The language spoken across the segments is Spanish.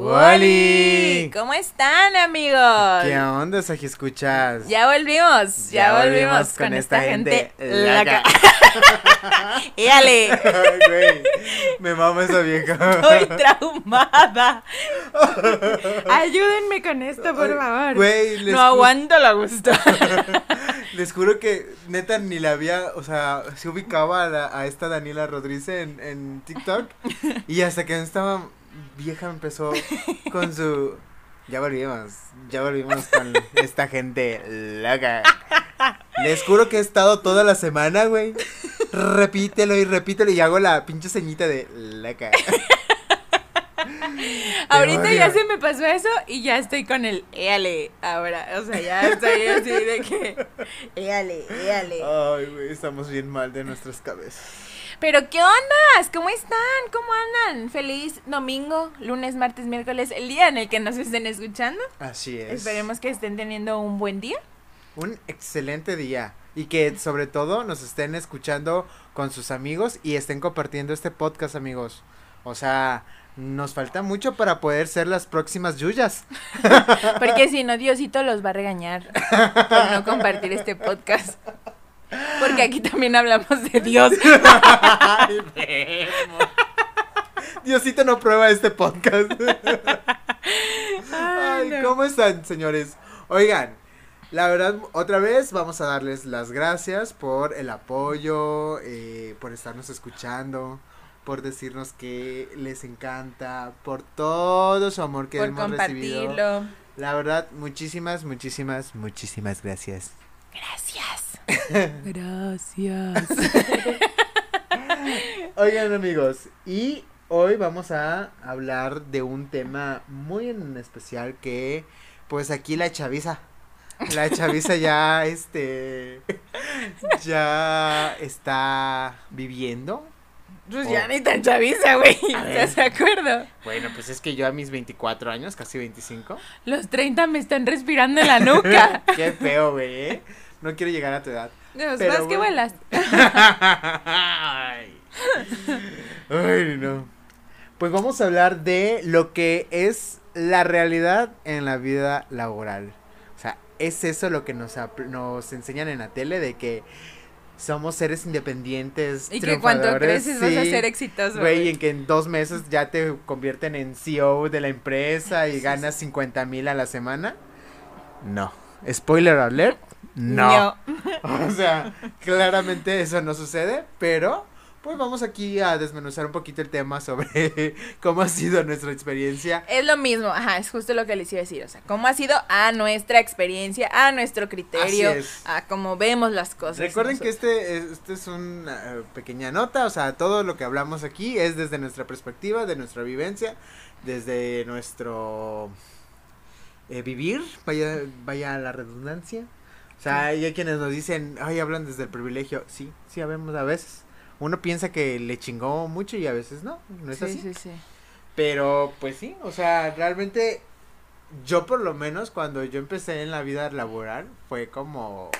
¡Wally! ¿Cómo están, amigos? ¿Qué onda, Saji? ¿Escuchas? Ya volvimos, ya, Ya volvimos, volvimos con, con esta, esta gente, güey, me mama esa vieja. estoy traumada. Ayúdenme con esto, por favor. Güey, les, no aguanto la gusto. les juro que neta ni la había, o sea, se ubicaba a, la- a esta Daniela Rodríguez en, en TikTok y hasta que estaba vieja empezó con su... Ya volvimos, ya volvimos con esta gente loca. Les juro que he estado toda la semana, güey. Repítelo y repítelo y hago la pinche ceñita de loca. Ahorita ya se me pasó eso y ya estoy con el éale ahora. O sea, ya estoy así de que éale, éale. Ay, güey, estamos bien mal de nuestras cabezas. Pero ¿qué ondas? ¿Cómo están? ¿Cómo andan? Feliz domingo, lunes, martes, miércoles, el día en el que nos estén escuchando. Así es. Esperemos que estén teniendo un buen día. Un excelente día. Y que sobre todo nos estén escuchando con sus amigos y estén compartiendo este podcast, amigos. O sea, nos falta mucho para poder ser las próximas Yuyas. Porque si no, Diosito los va a regañar por no compartir este podcast. Porque aquí también hablamos de Dios. Ay. Diosito no prueba este podcast. Ay. ¿cómo están, señores? Oigan, la verdad, otra vez vamos a darles las gracias por el apoyo, eh, por estarnos escuchando, por decirnos que les encanta, por todo su amor que por hemos recibido. La verdad, muchísimas, muchísimas, muchísimas gracias. Gracias. Gracias. Oigan amigos, y hoy vamos a hablar de un tema muy en especial que pues aquí la chaviza, la chaviza ya este ya está viviendo. Pues ya Oh. ni tan chaviza, güey. ¿Ya se acuerdo? Bueno, pues es que yo a mis 24 años, casi 25. Los 30 me están respirando en la nuca. Qué feo, güey. No quiero llegar a tu edad. Pues Pero más que bueno. vuelas. Ay. Ay, no. Pues vamos a hablar de lo que es la realidad en la vida laboral. O sea, es eso lo que nos, nos enseñan en la tele de que somos seres independientes. Y que cuando creces vas a ser exitoso. Güey, en que en dos meses ya te convierten en CEO de la empresa y ganas 50 mil a la semana. No. Spoiler alert. No. No. O sea, claramente eso no sucede, pero pues vamos aquí a desmenuzar un poquito el tema sobre cómo ha sido nuestra experiencia. Es lo mismo, ajá, es justo lo que les iba a decir, o sea, cómo ha sido a nuestra experiencia, a nuestro criterio, a cómo vemos las cosas. Recuerden que este es, este es una eh, pequeña nota, o sea, todo lo que hablamos aquí es desde nuestra perspectiva, de nuestra vivencia, desde nuestro eh, vivir, vaya, vaya la redundancia. O sea, hay quienes nos dicen, ay, hablan desde el privilegio. Sí, sí, habemos a veces. Uno piensa que le chingó mucho y a veces no, no es sí, así. sí, sí. Pero pues sí, o sea, realmente yo por lo menos cuando yo empecé en la vida laboral fue como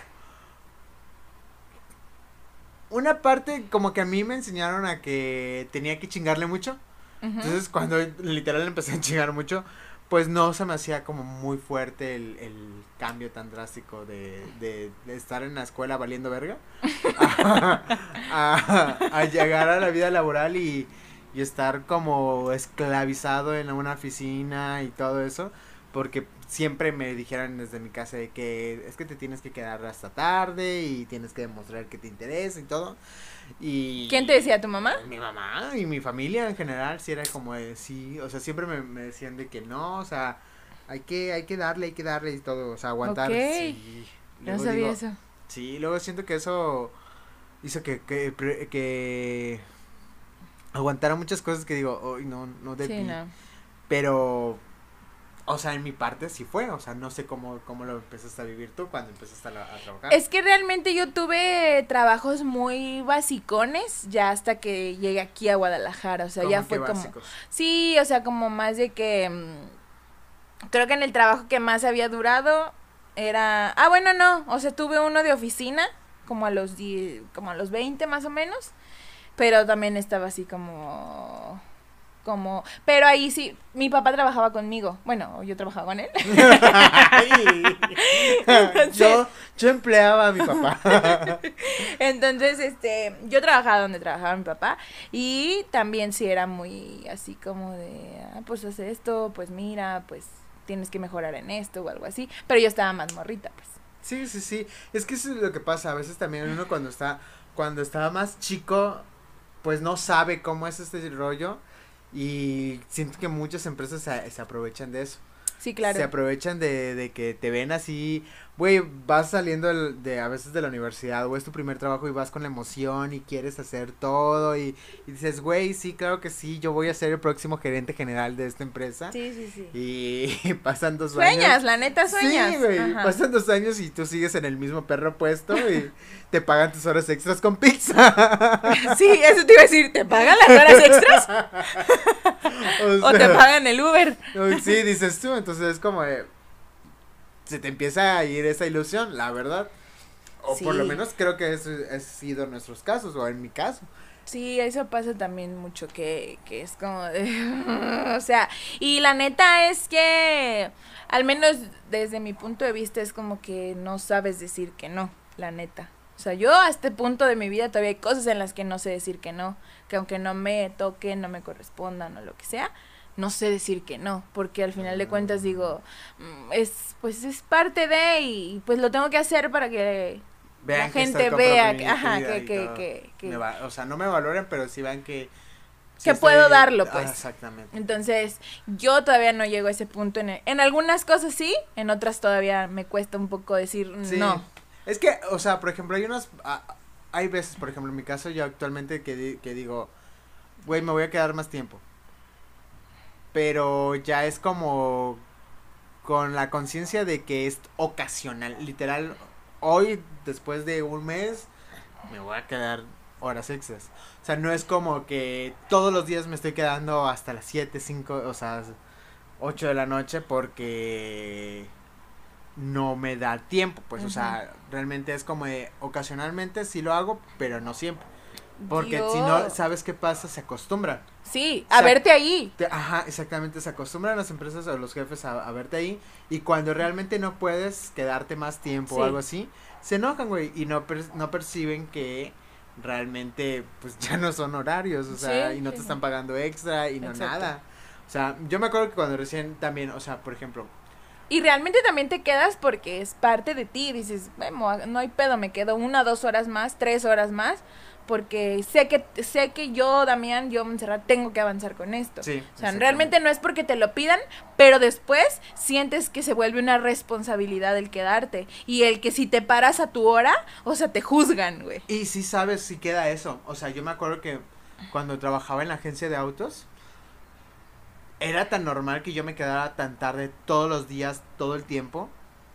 una parte como que a mí me enseñaron a que tenía que chingarle mucho. Entonces cuando literal empecé a chingar mucho, pues no se me hacía como muy fuerte el, el cambio tan drástico de, de, estar en la escuela valiendo verga a, a- a llegar a la vida laboral y, y estar como esclavizado en una oficina y todo eso, porque siempre me dijeron desde mi casa de que es que te tienes que quedar hasta tarde y tienes que demostrar que te interesa y todo. Y ¿Quién te decía, tu mamá? mi mamá y mi familia en general sí era como de sí, o sea, siempre me, me decían de que no, o sea, hay que hay que darle, hay que darle y todo, o sea, aguantar. Sí. No Luego sabía digo, eso. Sí, luego siento que eso hizo que que, que aguantara muchas cosas que digo, "Ay, no, no debí." Sí, no. Pero o sea, en mi parte sí fue, o sea, no sé cómo cómo lo empezaste a vivir tú cuando empezaste a, a trabajar. Es que realmente yo tuve trabajos muy basicones ya hasta que llegué aquí a Guadalajara, o sea, ya ¿Cómo fue como... Sí, o sea, como más de que... mm, creo que en el trabajo que más había durado era... Ah, bueno, no, o sea, tuve uno de oficina, como a los 10, como a los 20 más o menos, pero también estaba así como como, pero ahí sí, mi papá trabajaba conmigo, bueno, yo trabajaba con él. yo, yo empleaba a mi papá. Entonces, este, yo trabajaba donde trabajaba mi papá y también sí era muy así como de, ah, pues haz esto, pues mira, pues tienes que mejorar en esto o algo así, pero yo estaba más morrita, pues. Sí, sí, sí, es que eso es lo que pasa, a veces también uno cuando está, cuando estaba más chico, pues no sabe cómo es este rollo y siento que muchas empresas se, aprovechan de eso. Sí, claro. Se aprovechan de, de que te ven así, güey, vas saliendo de, a veces de la universidad o es tu primer trabajo y vas con la emoción y quieres hacer todo y, dices, güey, sí, claro que sí, yo voy a ser el próximo gerente general de esta empresa. Sí, sí, sí. Y pasan dos años. Sueñas, la neta sueñas. Sí, güey, pasan dos años y tú sigues en el mismo perro puesto y te pagan tus horas extras con pizza. Sí, eso te iba a decir, ¿te pagan las horas extras? o, te pagan el Uber. Sí, dices tú, entonces es como de, se te empieza a ir esa ilusión, la verdad. O por lo menos creo que eso ha sido nuestros casos, o en mi caso. Sí, eso pasa también mucho, que, que es como de... o sea, y la neta es que, al menos desde mi punto de vista, es como que no sabes decir que no, la neta. O sea, yo a este punto de mi vida todavía hay cosas en las que no sé decir que no, que aunque no me toquen, no me correspondan o lo que sea, no sé decir que no, porque al final de mm. cuentas digo, mm, es pues es parte de y pues lo tengo que hacer para que la gente vea que, ajá, que, que, que, o sea, no me valoren, pero sí vean que que puedo darlo, ah, pues. exactamente. Entonces, yo todavía no llego a ese punto. En, en algunas cosas sí, en otras todavía me cuesta un poco decir no. Es que, o sea, por ejemplo, hay unos, ah, hay veces, por ejemplo, en mi caso, yo actualmente que, que digo, güey, me voy a quedar más tiempo. Pero ya es como con la conciencia de que es ocasional. Literal, hoy, después de un mes, me voy a quedar horas extras. O sea, no es como que todos los días me estoy quedando hasta las 7, 5, o sea, 8 de la noche porque no me da tiempo, pues, o sea, realmente es como de, ocasionalmente sí lo hago, pero no siempre. Porque si no, ¿sabes qué pasa? Se acostumbran. Sí, a verte ahí. ajá, exactamente, se acostumbran las empresas o los jefes a, verte ahí y cuando realmente no puedes quedarte más tiempo o algo así, se enojan, güey, y no, no perciben que realmente pues ya no son horarios, o sea, y no te están pagando extra y no nada. O sea, yo me acuerdo que cuando recién también, o sea, por ejemplo, y realmente también te quedas porque es parte de ti. Dices, no hay pedo, me quedo una, dos horas más, tres horas más. Porque sé que, sé que yo, Damián, yo, Montserrat, tengo que avanzar con esto. Sí, o sea, realmente no es porque te lo pidan, pero después sientes que se vuelve una responsabilidad el quedarte. Y el que si te paras a tu hora, o sea, te juzgan, güey. Y sí sabes si queda eso. O sea, yo me acuerdo que cuando trabajaba en la agencia de autos, era tan normal que yo me quedara tan tarde todos los días, todo el tiempo,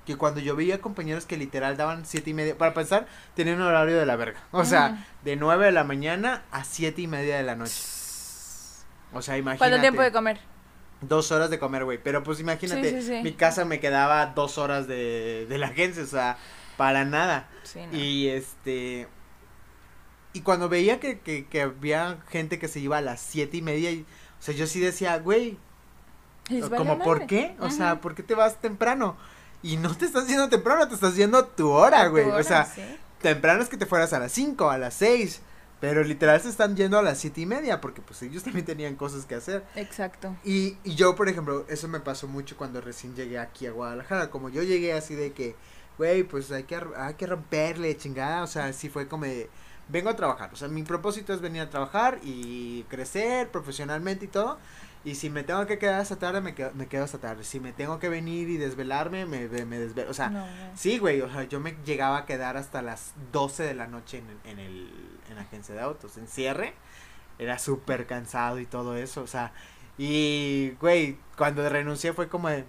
que cuando yo veía compañeros que literal daban siete y media, para pensar, tenían un horario de la verga. O sea, de nueve de la mañana a siete y media de la noche. O sea, imagínate. ¿Cuánto tiempo de comer? Dos horas de comer, güey. Pero pues imagínate, mi casa me quedaba dos horas de, de la agencia, o sea, para nada. Y este... Y cuando veía que, que, que había gente que se iba a las siete y media y o sea, yo sí decía, güey, como, ¿por qué? O sea, ¿por qué te vas temprano? Y no te estás yendo temprano, te estás yendo tu hora, güey. O sea, temprano es que te fueras a las 5, a las 6. Pero literal se están yendo a las siete y media porque pues ellos también tenían cosas que hacer. Exacto. Y, y yo, por ejemplo, eso me pasó mucho cuando recién llegué aquí a Guadalajara. Como yo llegué así de que, güey, pues hay que, hay que romperle, chingada. O sea, así fue como de, vengo a trabajar. O sea, mi propósito es venir a trabajar y crecer profesionalmente y todo. Y si me tengo que quedar hasta tarde, me quedo, me quedo hasta tarde. Si me tengo que venir y desvelarme, me, me desvelo. O sea, sí, güey. O sea, yo me llegaba a quedar hasta las 12 de la noche en, en, el, en la agencia de autos. En cierre, era súper cansado y todo eso. O sea, y, güey, cuando renuncié fue como de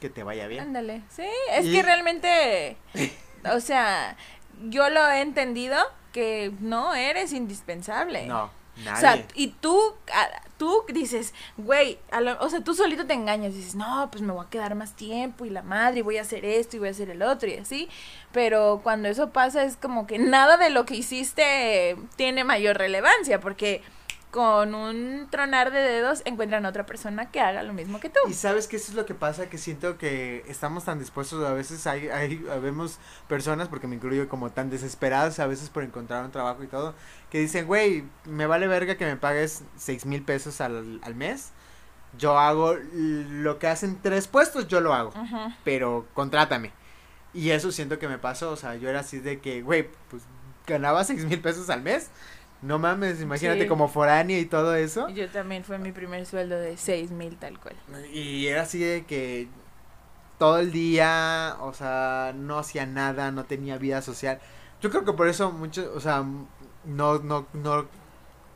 que te vaya bien. Ándale. Sí, es que realmente, o sea, yo lo he entendido que no eres indispensable. No. Nadie. O sea, y tú, tú dices, güey, o sea, tú solito te engañas, dices, no, pues me voy a quedar más tiempo y la madre, y voy a hacer esto y voy a hacer el otro y así, pero cuando eso pasa es como que nada de lo que hiciste tiene mayor relevancia, porque con un tronar de dedos encuentran a otra persona que haga lo mismo que tú. Y sabes que eso es lo que pasa, que siento que estamos tan dispuestos, a veces hay, hay, vemos personas, porque me incluyo como tan desesperadas a veces por encontrar un trabajo y todo, que dicen, güey, me vale verga que me pagues seis mil pesos al, al mes, yo hago lo que hacen tres puestos, yo lo hago, pero contrátame. Y eso siento que me pasó, o sea, yo era así de que, güey, pues ganaba seis mil pesos al mes. No mames, imagínate Sí. como foránea y todo eso. Yo también fue mi primer sueldo de seis mil tal cual. Y era así de que todo el día, o sea, no hacía nada, no tenía vida social. Yo creo que por eso mucho, o sea, no, no, no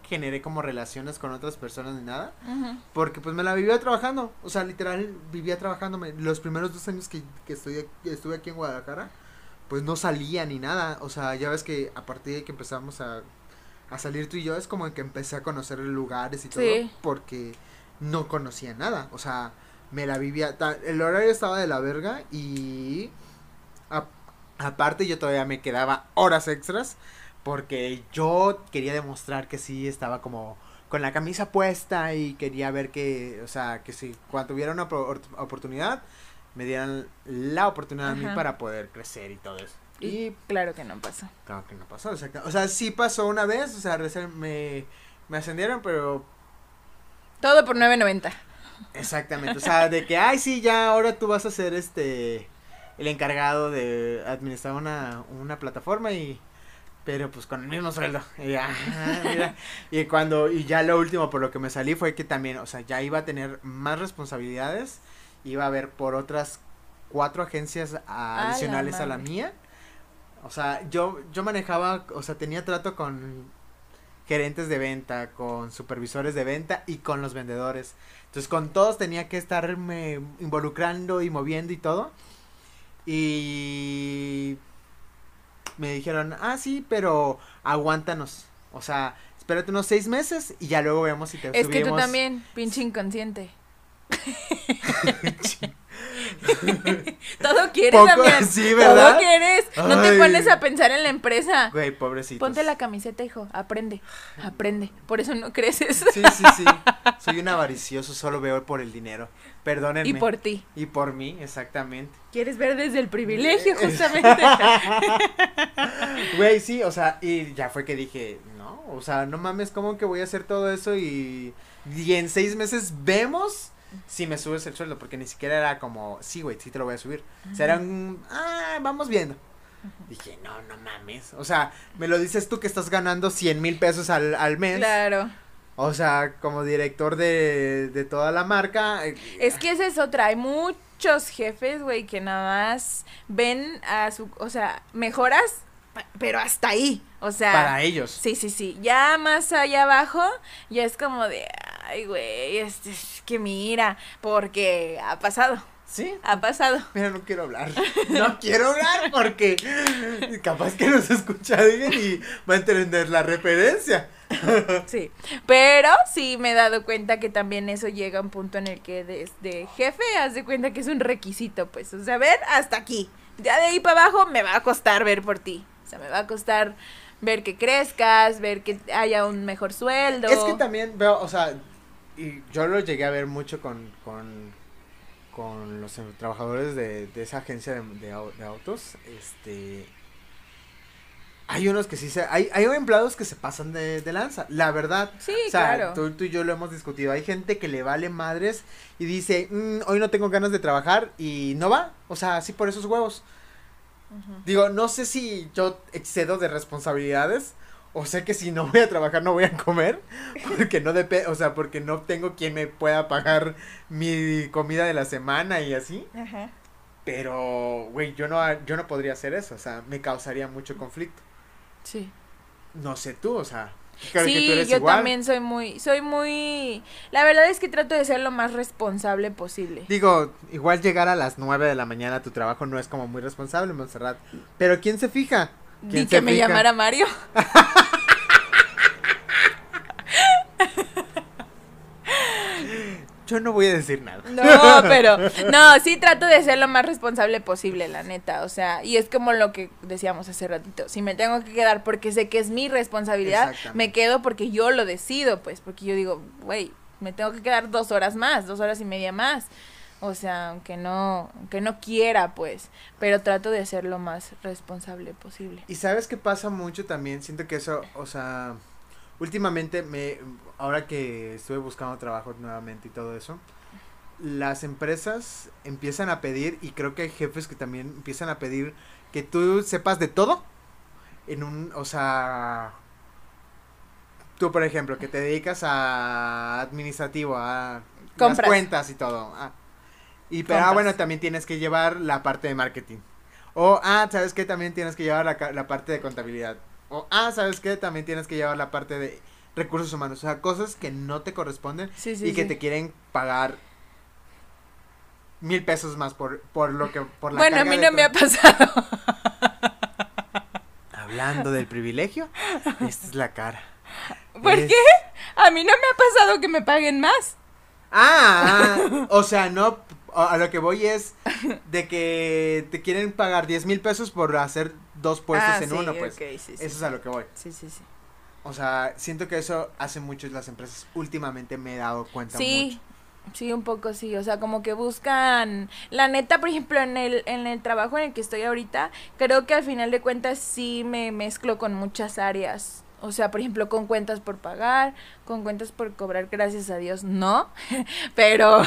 generé como relaciones con otras personas ni nada. Porque pues me la vivía trabajando. O sea, literal vivía trabajando. Los primeros dos años que, que estoy, que estuve aquí en Guadalajara, pues no salía ni nada. O sea, ya ves que a partir de que empezamos a, a salir tú y yo, es como que empecé a conocer lugares y todo. Sí. Porque no conocía nada. O sea, me la vivía. El horario estaba de la verga y. a- aparte, yo todavía me quedaba horas extras. Porque yo quería demostrar que sí estaba como con la camisa puesta y quería ver que, o sea, que si cuando tuviera una oportunidad, me dieran la oportunidad a mí para poder crecer y todo eso. Y claro que no pasó. claro que no pasó, exacto. O sea, sí pasó una vez, o sea, recién me, me ascendieron, pero Todo por 9.90. exactamente, o sea, de que, ay, sí, ya ahora tú vas a ser este, el encargado de administrar una, una plataforma y... Pero pues con el mismo sueldo. Y, ya, mira. y cuando, y ya lo último por lo que me salí fue que también, o sea, ya iba a tener más responsabilidades. Iba a ver por otras cuatro agencias la adicionales a la mía. O sea, yo, yo manejaba, o sea, tenía trato con gerentes de venta, con supervisores de venta y con los vendedores. Entonces con todos tenía que estarme involucrando y moviendo y todo. Y me dijeron, ah, sí, pero aguántanos. O sea, espérate unos seis meses y ya luego vemos si te Es que tú subimos". también, pinche inconsciente. Todo quieres, Poco- Damián. sí, ¿verdad? Todo quieres. No te Ay. pones a pensar en la empresa. Güey, pobrecito. Ponte la camiseta, hijo. Aprende. Aprende. Por eso no creces. Sí, sí, sí. Soy un avaricioso, solo veo por el dinero. Perdónenme. y por ti. Y por mí, exactamente. Quieres ver desde el privilegio, justamente. Güey, sí, o sea, y ya fue que dije, no, o sea, no mames, ¿cómo que voy a hacer todo eso y, y en seis meses vemos si me subes el sueldo? Porque ni siquiera era como, sí, güey, sí te lo voy a subir. O sea, era un, ah, vamos viendo. Dije, no, no mames. O sea, me lo dices tú que estás ganando 100 mil pesos al, al mes. claro. O sea, como director de, de toda la marca. eh, Es que esa es otra. Hay muchos jefes, güey, que nada más ven a su. O sea, mejoras, pero hasta ahí. O sea. para ellos. Sí, sí, sí. Ya más allá abajo, ya es como de. Ay, güey, este, es que mira, porque ha pasado, Sí. ha pasado. Mira, no quiero hablar. No quiero hablar porque capaz que nos escucha alguien y va a entender la referencia. Sí, pero sí me he dado cuenta que también eso llega a un punto en el que desde jefe haz de cuenta que es un requisito, pues, o sea, ver hasta aquí. Ya de ahí para abajo me va a costar ver por ti. O sea, me va a costar ver que crezcas, ver que haya un mejor sueldo. Es que también veo, o sea, y yo lo llegué a ver mucho con, con, con los trabajadores de, de esa agencia de, de au- de autos. Este. Hay unos que sí se. Hay, hay empleados que se pasan de, de lanza, la verdad. Sí, O sea, claro. tú, tú y yo lo hemos discutido. Hay gente que le vale madres y dice, "Mm, hoy no tengo ganas de trabajar y no va. O sea, así por esos huevos. Digo, no sé si yo excedo de responsabilidades o sé que si no voy a trabajar no voy a comer porque no depende, o sea, porque no tengo quien me pueda pagar mi comida de la semana y así. Ajá. Pero, güey, yo no, yo no podría hacer eso, o sea, me causaría mucho conflicto. Sí. No sé tú, o sea, Sí, yo igual. también soy muy, soy muy, la verdad es que trato de ser lo más responsable posible. Digo, igual llegar a las 9 de la mañana a tu trabajo no es como muy responsable, Montserrat. Pero ¿quién se fija? Di ¿Quién que me llamara Mario. yo no voy a decir nada. No, pero no, sí trato de ser lo más responsable posible, la neta, o sea, y es como lo que decíamos hace ratito, si me tengo que quedar porque sé que es mi responsabilidad, me quedo porque yo lo decido, pues, porque yo digo, güey, me tengo que quedar dos horas más, dos horas y media más. O sea, aunque no, aunque no quiera, pues, pero trato de ser lo más responsable posible. Y sabes qué pasa mucho también, siento que eso, o sea, últimamente me, ahora que estuve buscando trabajo nuevamente y todo eso, las empresas empiezan a pedir, y creo que hay jefes que también empiezan a pedir que tú sepas de todo. En un, o sea, tú por ejemplo, que te dedicas a administrativo, a las cuentas y todo. Ah, y pero, ah, bueno, también tienes que llevar la parte de marketing. O, ah, ¿sabes qué? También tienes que llevar la, la parte de contabilidad. O, ah, ¿sabes qué? También tienes que llevar la parte de recursos humanos. O sea, cosas que no te corresponden y que te quieren pagar mil pesos más por, por lo que, por la Bueno, a mí no me ha pasado. Hablando del privilegio, esta es la cara. ¿Por qué? A mí no me ha pasado que me paguen más. Ah, ah o sea, no, a lo que voy es de que te quieren pagar 10 mil pesos por hacer dos puestos ah, en uno, pues. eso es a lo que voy. Sí, sí, sí. O sea, siento que eso hace mucho las empresas. Últimamente me he dado cuenta sí. Sí, un poco sí, o sea, como que buscan, la neta, por ejemplo, en el, en el trabajo en el que estoy ahorita, creo que al final de cuentas sí me mezclo con muchas áreas o sea, por ejemplo, con cuentas por pagar, con cuentas por cobrar, gracias a Dios, no. Pero.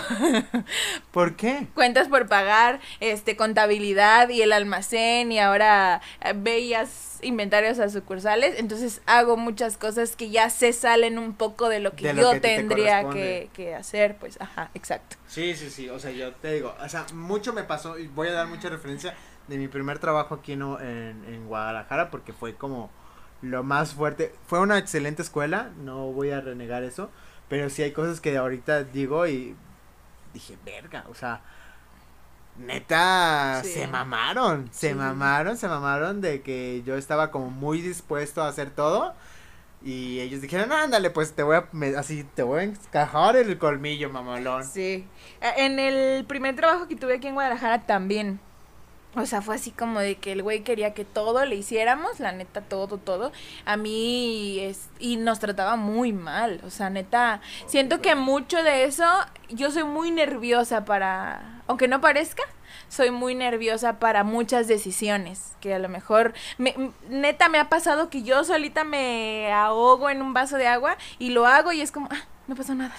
¿Por qué? Cuentas por pagar, este, contabilidad y el almacén y ahora eh, bellas inventarios a sucursales. Entonces hago muchas cosas que ya se salen un poco de lo que yo tendría que, que, hacer. Pues, ajá, exacto. Sí, sí, sí. O sea, yo te digo, o sea, mucho me pasó y voy a dar mucha referencia de mi primer trabajo aquí en, en, en Guadalajara porque fue como lo más fuerte. Fue una excelente escuela, no voy a renegar eso, pero sí hay cosas que ahorita digo y dije, verga, o sea, neta, se mamaron, se mamaron, se mamaron de que yo estaba como muy dispuesto a hacer todo. Y ellos dijeron, ándale, pues te voy a, así, te voy a encajar el colmillo, mamalón. Sí. E, en el primer trabajo que tuve aquí en Guadalajara también o sea, fue así como de que el güey quería que todo le hiciéramos, la neta, todo, todo. A mí, es, y nos trataba muy mal. O sea, neta, siento que mucho de eso, yo soy muy nerviosa para, aunque no parezca, soy muy nerviosa para muchas decisiones. Que a lo mejor, me, neta, me ha pasado que yo solita me ahogo en un vaso de agua y lo hago y es como, ah, no pasó nada,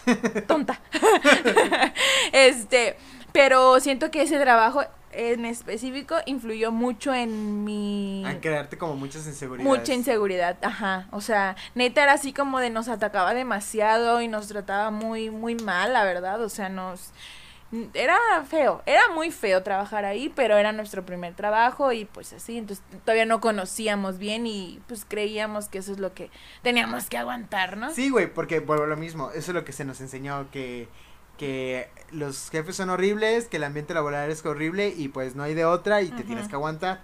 tonta. este, pero siento que ese trabajo en específico influyó mucho en mi... A crearte como muchas inseguridades. Mucha inseguridad, ajá. O sea, neta era así como de nos atacaba demasiado y nos trataba muy, muy mal, la verdad. O sea, nos... Era feo, era muy feo trabajar ahí, pero era nuestro primer trabajo y pues así, entonces todavía no conocíamos bien y pues creíamos que eso es lo que teníamos que aguantar, ¿no? Sí, güey, porque vuelvo lo mismo, eso es lo que se nos enseñó, que que los jefes son horribles, que el ambiente laboral es horrible y pues no hay de otra y te tienes que aguantar.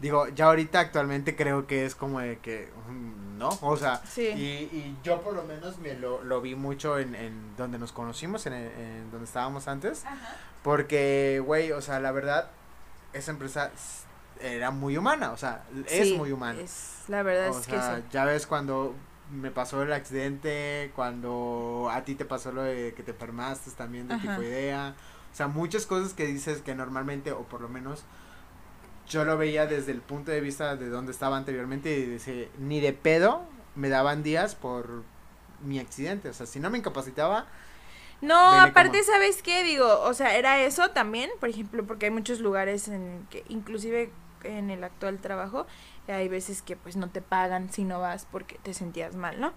Digo, ya ahorita actualmente creo que es como de que, mm, ¿no? O sea, y, y, yo por lo menos me lo, lo vi mucho en, en donde nos conocimos, en, en donde estábamos antes. Porque, güey, o sea, la verdad, esa empresa era muy humana, o sea, es muy humana. Es, la verdad es que sí. Ya ves cuando me pasó el accidente, cuando a ti te pasó lo de que te enfermaste también de idea O sea, muchas cosas que dices que normalmente, o por lo menos yo lo veía desde el punto de vista de donde estaba anteriormente y dice, ni de pedo me daban días por mi accidente. O sea, si no me incapacitaba... No, aparte, ¿sabes qué? Digo, o sea, era eso también, por ejemplo, porque hay muchos lugares en que, inclusive en el actual trabajo, hay veces que pues no te pagan si no vas porque te sentías mal, ¿no?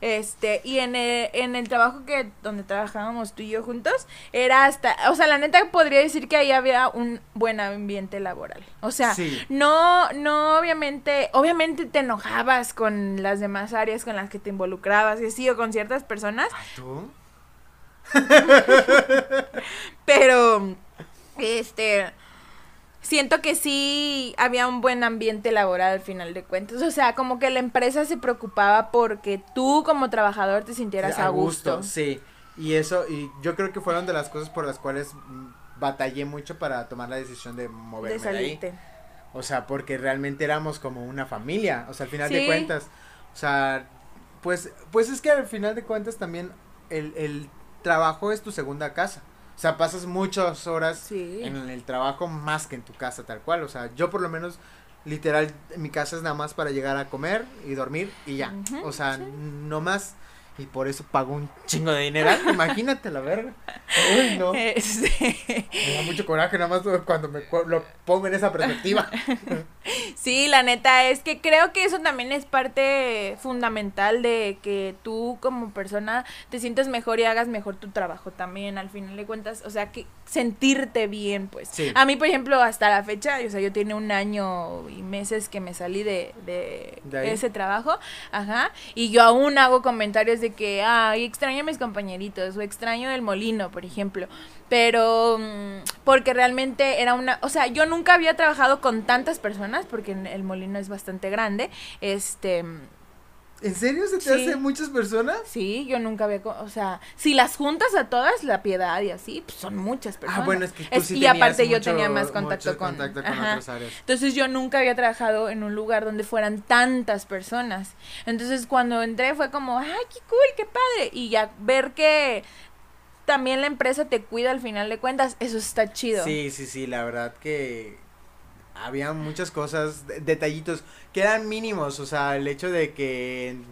Este, y en el, en el trabajo que donde trabajábamos tú y yo juntos, era hasta, o sea, la neta podría decir que ahí había un buen ambiente laboral. O sea, no, no, obviamente, obviamente te enojabas con las demás áreas con las que te involucrabas y así, o con ciertas personas. ¿Tú? Pero, este, siento que sí había un buen ambiente laboral al final de cuentas. O sea, como que la empresa se preocupaba porque tú como trabajador te sintieras a, gusto. Sí. Y eso, y yo creo que fueron de las cosas por las cuales batallé mucho para tomar la decisión de moverme de de, ahí. salirte. O sea, porque realmente éramos como una familia, o sea, al final de cuentas. O sea, pues, pues es que al final de cuentas también el, el trabajo es tu segunda casa. O sea, pasas muchas horas Sí. en el trabajo más que en tu casa tal cual. O sea, yo por lo menos, literal, mi casa es nada más para llegar a comer y dormir y ya. O sea, sí. no más. Y por eso pago un chingo de dinero. Imagínate la verga. Uy, no. Este, Me da mucho coraje nada más cuando me lo pongo en esa perspectiva. Sí, la neta es que creo que eso también es parte fundamental de que tú como persona te sientas mejor y hagas mejor tu trabajo también, al final de cuentas, o sea, que sentirte bien, pues. Sí. A mí, por ejemplo, hasta la fecha, o sea, yo tiene un año y meses que me salí de, de, ¿De ese trabajo, ajá, y yo aún hago comentarios de que, ay, extraño a mis compañeritos o extraño el molino, por ejemplo, pero mm, porque realmente era una, o sea, yo nunca había trabajado con tantas personas porque el molino es bastante grande, este, ¿En serio se te Sí. hace muchas personas? sí, yo nunca había, o sea, si las juntas a todas, la piedad y así, pues son muchas personas. Ah, bueno, es que tú Es- sí y aparte yo tenía más contacto con, contacto con ajá. otras áreas. Entonces yo nunca había trabajado en un lugar donde fueran tantas personas. Entonces cuando entré fue como, ay, qué cool, qué padre. Y ya ver que también la empresa te cuida al final de cuentas, eso está chido. Sí, sí, sí, la verdad que había muchas cosas, de- detallitos que eran mínimos, o sea, el hecho de que en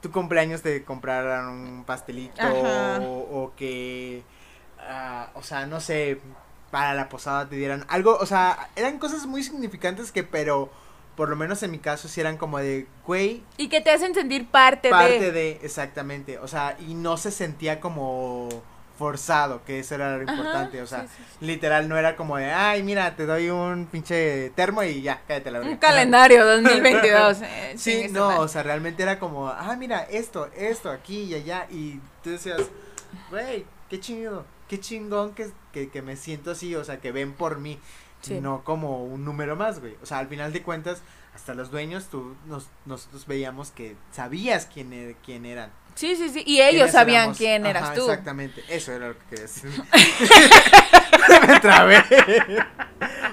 tu cumpleaños te compraran un pastelito o, o que, ah, o sea, no sé, para la posada te dieran algo, o sea, eran cosas muy significantes que, pero por lo menos en mi caso sí eran como de, güey, Y que te hacen sentir parte, parte de... de, exactamente, o sea, y no se sentía como forzado, que eso era lo Ajá, importante, o sea, sí, sí, sí. literal no era como de, ay, mira, te doy un pinche termo y ya, cállate la Un verga". calendario 2022. eh, Sí, no, o sea, realmente era como, ah, mira, esto, esto, aquí y allá, y tú decías, güey, qué chido, qué chingón que, que, que me siento así, o sea, que ven por mí, Sí. no como un número más, güey, o sea, al final de cuentas, hasta los dueños, tú, nos, nosotros veíamos que sabías quién, er- quién eran. Sí, sí, sí. Y ellos sabían éramos. quién eras Ajá, tú. Exactamente, eso era lo que quería decir. Me trabé.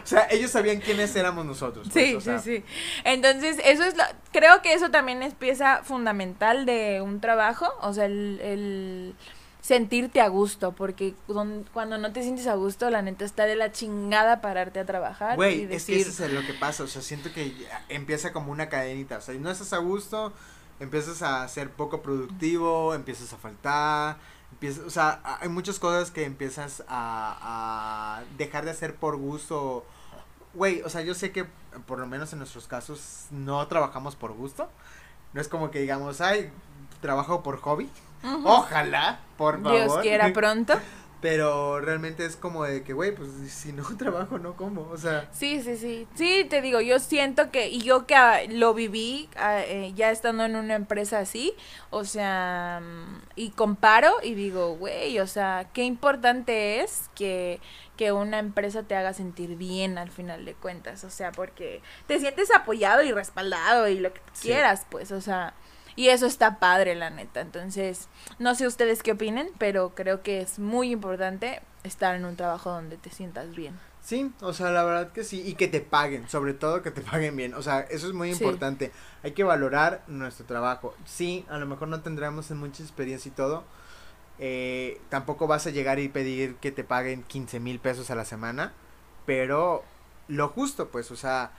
o sea, ellos sabían quiénes éramos nosotros. pues, Sí, o sea, sí, sí. Entonces, eso es lo, creo que eso también es pieza fundamental de un trabajo, o sea, el, el sentirte a gusto, porque don- cuando no te sientes a gusto, la neta está de la chingada pararte a trabajar Güey, es que eso es lo que pasa, o sea, siento que empieza como una cadenita, o sea, no estás a gusto, empiezas a ser poco productivo, empiezas a faltar, empiezas, o sea, hay muchas cosas que empiezas a, a dejar de hacer por gusto. Güey, o sea, yo sé que por lo menos en nuestros casos no trabajamos por gusto, no es como que digamos, ay, trabajo por hobby, "Ujú, ojalá, por favor. Dios quiera pronto. Pero realmente es como de que, güey, pues si no trabajo, no como, o sea. Sí, sí, sí. Sí, te digo, yo siento que, y yo que ah, lo viví ah, eh, ya estando en una empresa así, o sea, mm, y comparo y digo, güey, o sea, qué importante es que, que una empresa te haga sentir bien al final de cuentas, o sea, porque te sientes apoyado y respaldado y lo que Sí. quieras, pues, o sea, y eso está padre, la neta. Entonces, no sé ustedes qué opinen, pero creo que es muy importante estar en un trabajo donde te sientas bien. Sí, o sea, la verdad que sí, y que te paguen, sobre todo que te paguen bien, o sea, eso es muy Sí. importante, hay que valorar nuestro trabajo, sí, a lo mejor no tendremos mucha experiencia y todo, eh, tampoco vas a llegar y pedir que te paguen 15 mil pesos a la semana, pero lo justo, pues, o sea,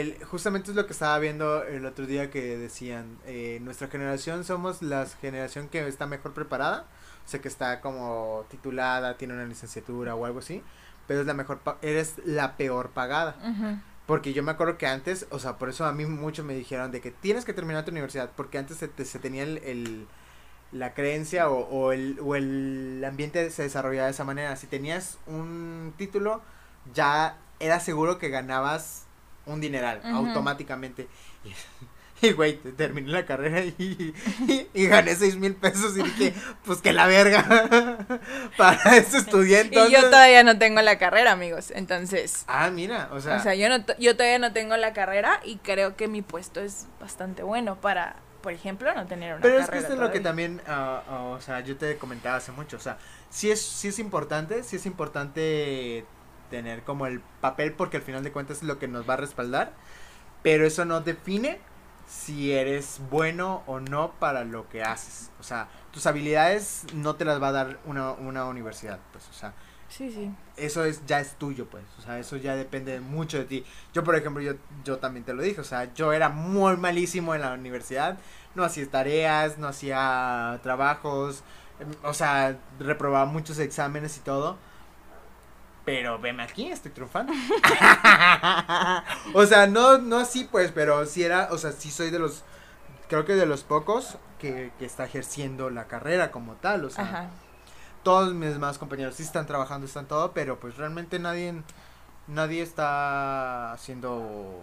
el, justamente es lo que estaba viendo el otro día que decían, eh, nuestra generación somos la generación que está mejor preparada, o sea, que está como titulada, tiene una licenciatura o algo así, pero es la mejor, eres la peor pagada. Porque yo me acuerdo que antes, o sea, por eso a mí muchos me dijeron de que tienes que terminar tu universidad, porque antes se, te- se tenía el, el- la creencia o, o el, o el ambiente se desarrollaba de esa manera. Si tenías un título, ya era seguro que ganabas un dineral automáticamente. Y, güey, te- terminé la carrera y, y, y gané seis mil pesos y dije, pues que la verga. Para eso estudié entonces. Y yo todavía no tengo la carrera, amigos. Entonces, Ah, mira, o sea. o sea, yo no yo todavía no tengo la carrera y creo que mi puesto es bastante bueno para por ejemplo, no tener una Pero es carrera que esto es lo que también, ah, ah, o sea, yo te comentaba hace mucho, o sea, sí es, sí es importante, sí es importante tener como el papel porque al final de cuentas es lo que nos va a respaldar, pero eso no define si eres bueno o no para lo que haces, o sea, tus habilidades no te las va a dar una, una universidad, pues, o sea, Sí, sí. eso es ya es tuyo pues o sea eso ya depende mucho de ti yo por ejemplo yo yo también te lo dije o sea yo era muy malísimo en la universidad no hacía tareas no hacía trabajos em, o sea reprobaba muchos exámenes y todo pero veme aquí estoy triunfando o sea no no así pues pero sí era o sea sí soy de los creo que de los pocos que, que está ejerciendo la carrera como tal o sea Ajá. todos mis demás compañeros sí están trabajando, están todo, pero pues realmente nadie, nadie está haciendo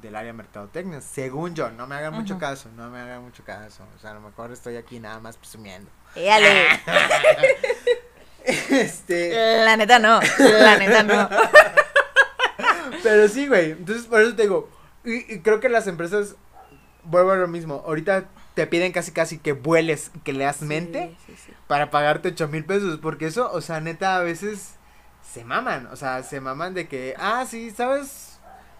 del área mercadotecnia, según yo, no me hagan mucho caso, no me hagan mucho caso, o sea, a lo mejor estoy aquí nada más presumiendo. Este, La neta no, la neta no. pero sí, güey, entonces por eso te digo, y, y creo que las empresas, vuelvo a lo mismo, ahorita te piden casi casi que vueles, que leas mente, Sí, sí, sí. para pagarte ocho mil pesos, porque eso, o sea, neta, a veces se maman, o sea, se maman de que, ah, sí, sabes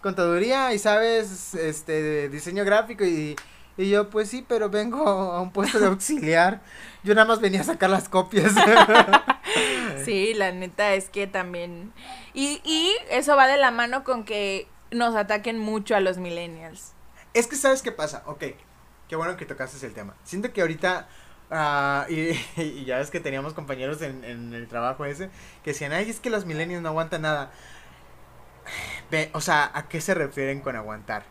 contaduría y sabes, este, diseño gráfico y, y yo, pues sí, pero vengo a un puesto de auxiliar, yo nada más venía a sacar las copias. Sí, la neta es que también. Y, y eso va de la mano con que nos ataquen mucho a los millennials. Es que, ¿sabes qué pasa? Ok, qué bueno que tocaste el tema. Siento que ahorita, ah, y, y ya ves que teníamos compañeros en, en el trabajo ese, que decían, ay, es que los millennials no aguantan nada. Ve, o sea, ¿a qué se refieren con aguantar?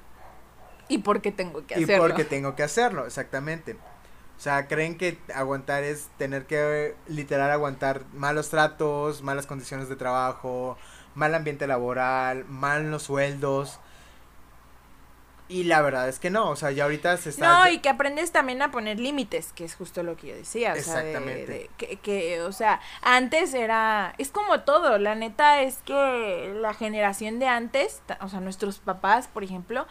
¿Y por qué tengo que Y hacerlo? porque tengo que hacerlo, exactamente. O sea, creen que aguantar es tener que literal aguantar malos tratos, malas condiciones de trabajo, mal ambiente laboral, malos sueldos. Y la verdad es que no, o sea, ya ahorita se está... No, y que aprendes también a poner límites, que es justo lo que yo decía. O sea, de- Exactamente. de- que, que, o sea, antes era. Es como todo. La neta es que la generación de antes, o sea, nuestros papás, por ejemplo,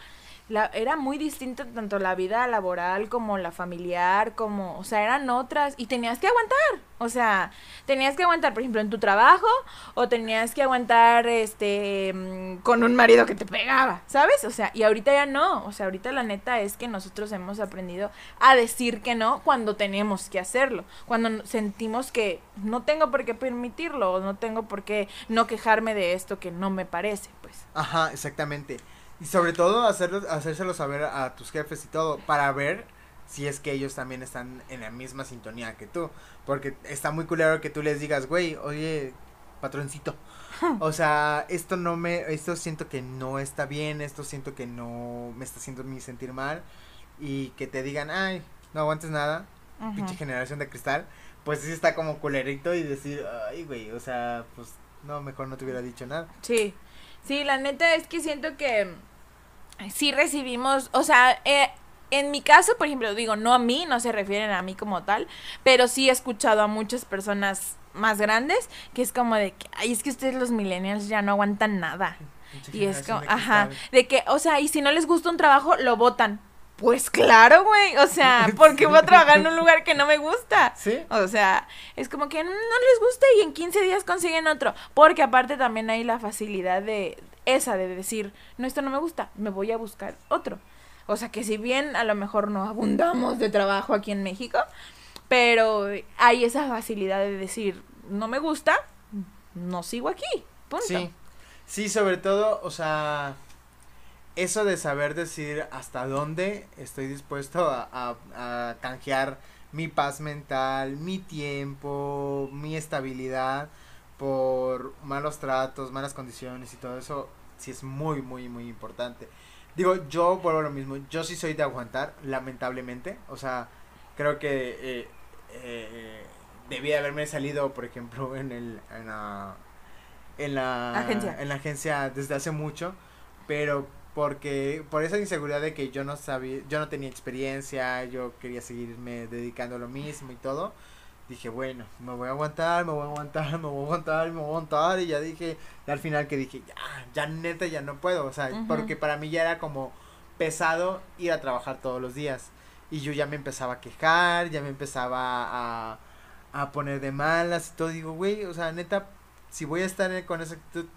la, era muy distinta tanto la vida laboral como la familiar, como. O sea, eran otras. Y tenías que aguantar. O sea, tenías que aguantar, por ejemplo, en tu trabajo, o tenías que aguantar este mm, con un marido que te pegaba, ¿sabes? O sea, y ahorita ya no, o sea, ahorita la neta es que nosotros hemos aprendido a decir que no cuando tenemos que hacerlo, cuando sentimos que no tengo por qué permitirlo, o no tengo por qué no quejarme de esto que no me parece, pues. Ajá, exactamente. Y sobre todo hacerlo, hacérselo saber a tus jefes y todo, para ver si es que ellos también están en la misma sintonía que tú. Porque está muy culero que tú les digas, güey, oye, patroncito. O sea, esto no me, esto siento que no está bien, esto siento que no me está haciendo mi sentir mal. Y que te digan, ay, no aguantes nada, Ujú. pinche generación de cristal. Pues sí está como culerito y decir, ay, güey, o sea, pues no, mejor no te hubiera dicho nada. Sí, sí, la neta es que siento que sí recibimos, o sea, eh, en mi caso, por ejemplo, digo, no a mí, no se refieren a mí como tal, pero sí he escuchado a muchas personas más grandes que es como de que, ay, es que ustedes los millennials ya no aguantan nada. Y es como, ajá, de que, o sea, y si no les gusta un trabajo, lo votan. Pues claro, güey, o sea, porque voy a trabajar en un lugar que no me gusta. ¿Sí? O sea, es como que no les gusta y en 15 días consiguen otro. Porque aparte también hay la facilidad de esa, de decir, no, esto no me gusta, me voy a buscar otro. O sea, que si bien a lo mejor no abundamos de trabajo aquí en México, pero hay esa facilidad de decir, no me gusta, no sigo aquí. Punto. Sí, sí, sobre todo, o sea, eso de saber decir hasta dónde estoy dispuesto a, a- a canjear mi paz mental, mi tiempo, mi estabilidad por malos tratos, malas condiciones y todo eso, sí es muy, muy, muy importante. Digo, yo vuelvo a lo mismo, yo sí soy de aguantar, lamentablemente, o sea, creo que eh, eh, debí haberme salido, por ejemplo, en el, en la, en la Agencia. en la agencia desde hace mucho, pero porque por esa inseguridad de que yo no sabía, yo no tenía experiencia, yo quería seguirme dedicando a lo mismo y todo, dije, bueno, me voy a aguantar, me voy a aguantar, me voy a aguantar, me voy a aguantar y ya dije, y al final que dije, ya, ya neta ya no puedo, o sea, porque para mí ya era como pesado ir a trabajar todos los días. Y yo ya me empezaba a quejar, ya me empezaba a, a poner de malas y todo. Digo, güey, o sea, neta, si voy a estar con esa actitud,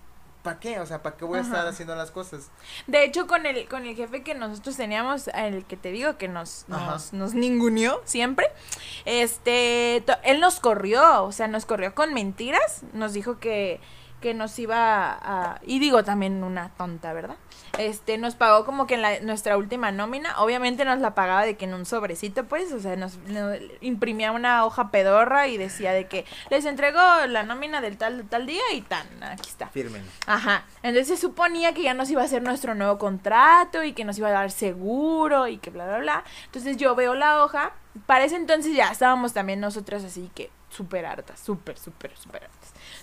¿para qué? O sea, ¿para qué voy a estar haciendo las cosas? De hecho, con el, con el jefe que nosotros teníamos, el que te digo que nos, nos, nos ninguneó siempre, este, to- él nos corrió, o sea, nos corrió con mentiras, nos dijo que, que nos iba a, y digo también una tonta, ¿verdad? Este, nos pagó como que en la, nuestra última nómina, obviamente nos la pagaba de que en un sobrecito, pues, o sea, nos, nos imprimía una hoja pedorra y decía de que les entrego la nómina del tal, tal día y tan, aquí está. Firmen. Ajá. Entonces se suponía que ya nos iba a hacer nuestro nuevo contrato y que nos iba a dar seguro y que bla, bla, bla. Entonces yo veo la hoja. Para ese entonces ya estábamos también nosotras así que súper hartas, súper, súper, súper hartas.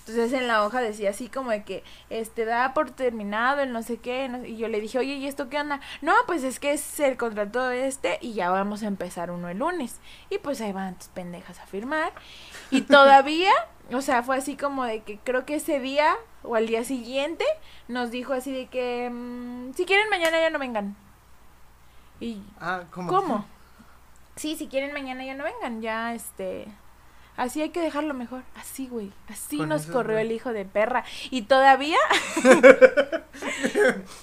Entonces en la hoja decía así como de que, este, da por terminado el no sé qué. no- y yo le dije, oye, ¿y esto qué onda? No, pues es que es el contrato este y ya vamos a empezar uno el lunes. Y pues ahí van tus pendejas a firmar. Y todavía, o sea, fue así como de que creo que ese día o al día siguiente nos dijo así de que mm, si quieren mañana ya no vengan. Y Ah, ¿cómo? ¿cómo? Sí, si quieren mañana ya no vengan, ya este Así hay que dejarlo mejor. Así, güey. Así Con nos eso, corrió güey. el hijo de perra. Y todavía.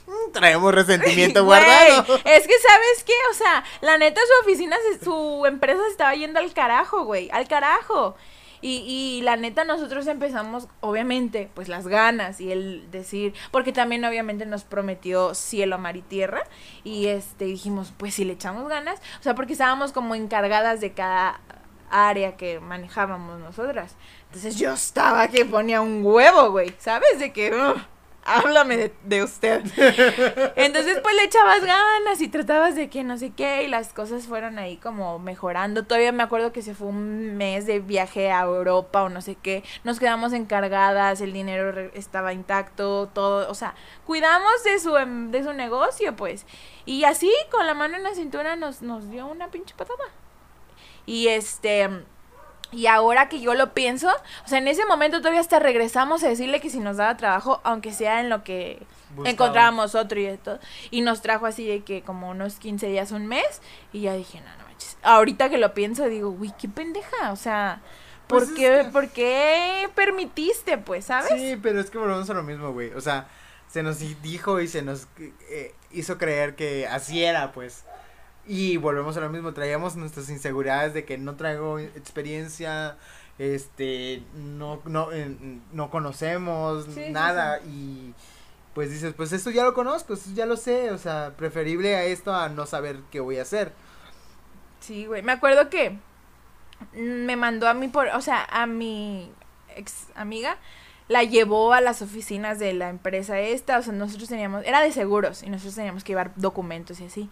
Mm, Traemos resentimiento Güey, guardado. Es que, ¿sabes qué? O sea, la neta, su oficina, su empresa se estaba yendo al carajo, güey. Al carajo. Y, y la neta, nosotros empezamos, obviamente, pues las ganas y el decir, porque también obviamente nos prometió cielo, mar y tierra. Y este, dijimos, pues si le echamos ganas, o sea, porque estábamos como encargadas de cada área que manejábamos nosotras. Entonces yo estaba que ponía un huevo, güey, ¿sabes? De que, "Ugh, háblame de, de usted. Entonces, pues le echabas ganas y tratabas de que no sé qué, y las cosas fueron ahí como mejorando. Todavía me acuerdo que se fue un mes de viaje a Europa o no sé qué. Nos quedamos encargadas, el dinero estaba intacto, todo. O sea, cuidamos de su, em- de su negocio, pues. Y así, con la mano en la cintura, nos, nos dio una pinche patada. Y este. Y ahora que yo lo pienso, o sea, en ese momento todavía hasta regresamos a decirle que si nos daba trabajo, aunque sea en lo que Buscaba. encontrábamos otro y todo. Y nos trajo así de que como unos 15 días, un mes. Y ya dije, no, no manches. Ahorita que lo pienso, digo, uy, qué pendeja. O sea, ¿por, Pues es qué, que- ¿por qué permitiste, pues, sabes? Sí, pero es que volvemos a lo mismo, güey. O sea, se nos dijo y se nos eh, hizo creer que así era, pues. Y volvemos a lo mismo, traíamos nuestras inseguridades de que no traigo experiencia, este, no, no, eh, no conocemos Sí, sí, nada y pues dices, pues esto ya lo conozco, esto ya lo sé, o sea, preferible a esto a no saber qué voy a hacer. Sí, güey. Me acuerdo que me mandó a mí por, o sea, a mi ex amiga la llevó a las oficinas de la empresa esta, o sea, nosotros teníamos, era de seguros y nosotros teníamos que llevar documentos y así.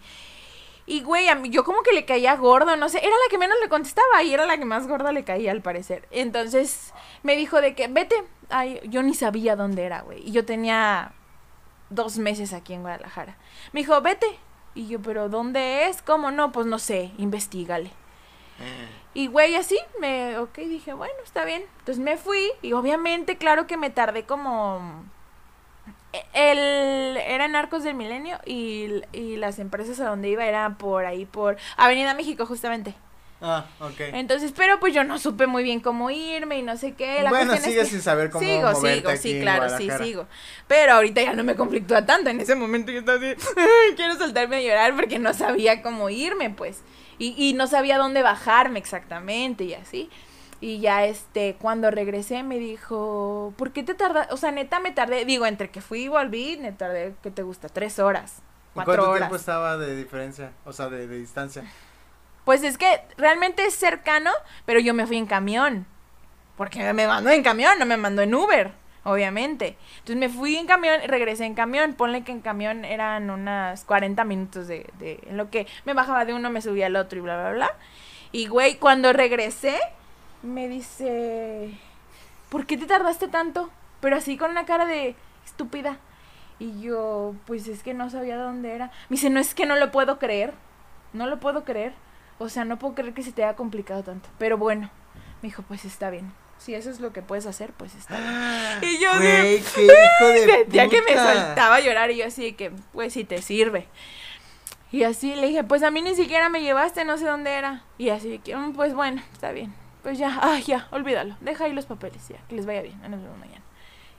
Y güey, a mí, yo como que le caía gordo, no sé, era la que menos le contestaba y era la que más gorda le caía al parecer. Entonces me dijo de que, vete, ay, yo ni sabía dónde era, güey. Y yo tenía dos meses aquí en Guadalajara. Me dijo, vete. Y yo, pero ¿dónde es? ¿Cómo no? Pues no sé, investigale. Y güey, así, me, ok, dije, bueno, está bien. Entonces me fui y obviamente, claro que me tardé como... El, era en Arcos del Milenio y, y las empresas a donde iba eran por ahí, por Avenida México justamente. Ah, ok. Entonces, pero pues yo no supe muy bien cómo irme y no sé qué. La bueno, es sigues que- sin saber cómo sigo, moverte sigo, aquí sí, claro, sí, sigo. Pero ahorita ya no me conflictúa tanto. En ese momento yo estaba así, "Ay, quiero soltarme a llorar porque no sabía cómo irme, pues. Y, y no sabía dónde bajarme exactamente y así. Y ya, este, cuando regresé me dijo, ¿por qué te tardas? O sea, neta me tardé, digo, entre que fui y volví, me tardé, ¿qué te gusta? Tres horas, ¿Y cuatro ¿Cuánto horas. tiempo estaba de diferencia? O sea, de, de distancia. Pues es que realmente es cercano, pero yo me fui en camión. Porque me mandó en camión, no me mandó en Uber, obviamente. Entonces me fui en camión y regresé en camión. Ponle que en camión eran unas 40 minutos de, de... En lo que me bajaba de uno, me subía al otro y bla, bla, bla. Y güey, cuando regresé, me dice... ¿Por qué te tardaste tanto? Pero así con una cara de estúpida. Y yo, pues es que no sabía dónde era. Me dice, no es que no lo puedo creer. No lo puedo creer. O sea, no puedo creer que se te haya complicado tanto. Pero bueno, me dijo, pues está bien. Si eso es lo que puedes hacer, pues está bien. Y yo Güey, qué hijo de ya que me soltaba a llorar y yo así de que, pues si te sirve. Y así le dije, pues a mí ni siquiera me llevaste, no sé dónde era. Y así de que, "Mm, pues bueno, está bien. Pues ya, ay, ya, olvídalo. Deja ahí los papeles, ya, que les vaya bien. Nos vemos mañana.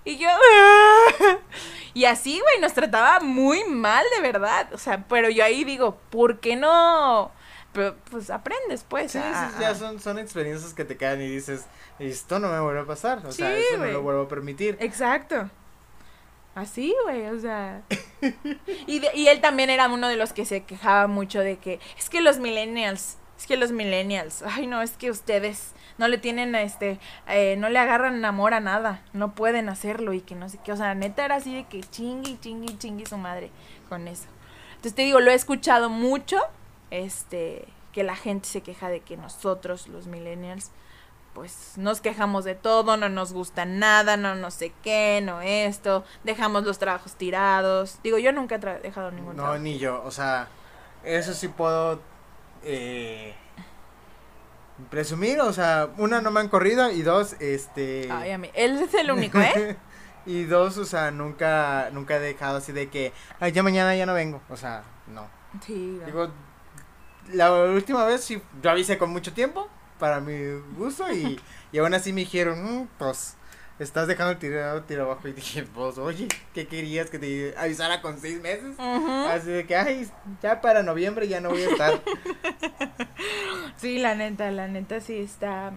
Y yo, "Ah". y así, güey, nos trataba muy mal, de verdad. O sea, pero yo ahí digo, ¿por qué no? Pero, pues aprendes, pues. Sí, a- sí, ya son, son experiencias que te quedan y dices, esto no me vuelve a pasar, o sea, eso no lo vuelvo a permitir. Exacto. Así, güey, o sea. Y, de- y él también era uno de los que se quejaba mucho de que es que los millennials, es que los millennials, ay no, es que ustedes no le tienen, este, eh, no le agarran amor a nada, no pueden hacerlo y que no sé qué, o sea, neta era así de que chingui, chingui, chingui su madre con eso. Entonces te digo, lo he escuchado mucho, este, que la gente se queja de que nosotros, los millennials, pues nos quejamos de todo, no nos gusta nada, no no sé qué, no esto, dejamos los trabajos tirados. Digo, yo nunca he dejado ningún No, trabajo. ni yo, o sea, eso sí puedo eh, presumir, o sea, una no me han corrido y dos, este... Ay, a mí, él es el único, ¿eh? y dos, o sea, nunca, nunca he dejado así de que, ay, ya mañana ya no vengo, o sea, no. Sí. Digo, la última vez sí, yo avisé con mucho tiempo, para mi gusto, y, y aún así me dijeron, "Mm, pues, estás dejando el tiro, tiro abajo, y dije, pues, oye, ¿qué querías que te avisara con seis meses? Así de que, ay, ya para noviembre ya no voy a estar. Sí, la neta, la neta sí está,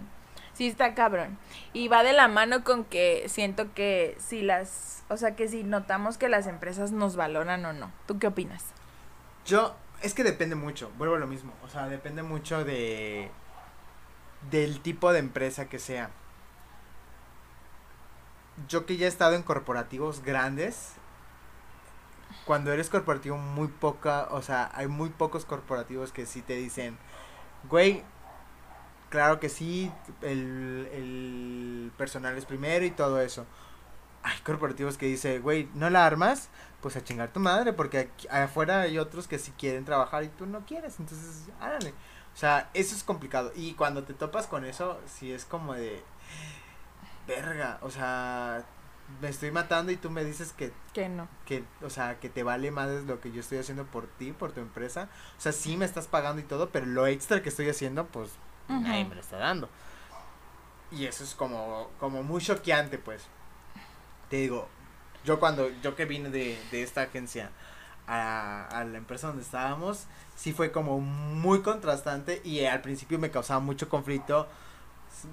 sí está cabrón. Y va de la mano con que siento que si las, o sea, que si notamos que las empresas nos valoran o no. ¿Tú qué opinas? Yo, es que depende mucho, vuelvo a lo mismo, o sea, depende mucho de, del tipo de empresa que sea. Yo que ya he estado en corporativos grandes, cuando eres corporativo muy poca, o sea, hay muy pocos corporativos que sí te dicen, güey, claro que sí, el, el personal es primero y todo eso. Hay corporativos que dicen, güey, ¿no la armas? Pues a chingar tu madre, porque aquí, afuera hay otros que sí quieren trabajar y tú no quieres, entonces, árale. O sea, eso es complicado. Y cuando te topas con eso, sí es como de, verga, o sea, me estoy matando y tú me dices que Que no. que, o sea, que te vale más lo que yo estoy haciendo por ti, por tu empresa. O sea, sí me estás pagando y todo, pero lo extra que estoy haciendo, pues, Ujú. nadie me lo está dando. Y eso es como, como muy choqueante, pues. Te digo, yo cuando, yo que vine de, de esta agencia a, a la empresa donde estábamos, sí fue como muy contrastante y al principio me causaba mucho conflicto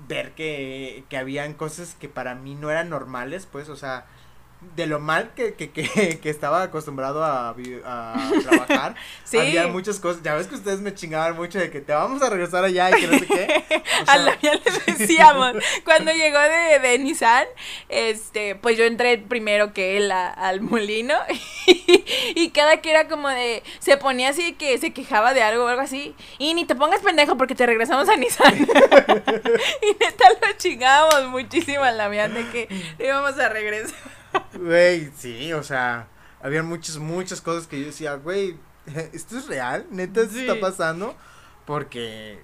ver que, que habían cosas que para mí no eran normales, pues, o sea, de lo mal que, que, que, que estaba acostumbrado a, a trabajar, Sí. había muchas cosas, ya ves que ustedes me chingaban mucho de que te vamos a regresar allá y que no sé qué. O A sea, la ya les decíamos, cuando llegó de, de Nissan, este, pues yo entré primero que él a- al molino y, cada que era como de, se ponía así que se quejaba de algo o algo así, y ni te pongas pendejo porque te regresamos a Nissan. y neta lo chingábamos muchísimo al Damián de que íbamos a regresar. Güey, sí, o sea, había muchas, muchas cosas que yo decía, güey, ¿esto es real? ¿Neta esto Sí. está pasando? Porque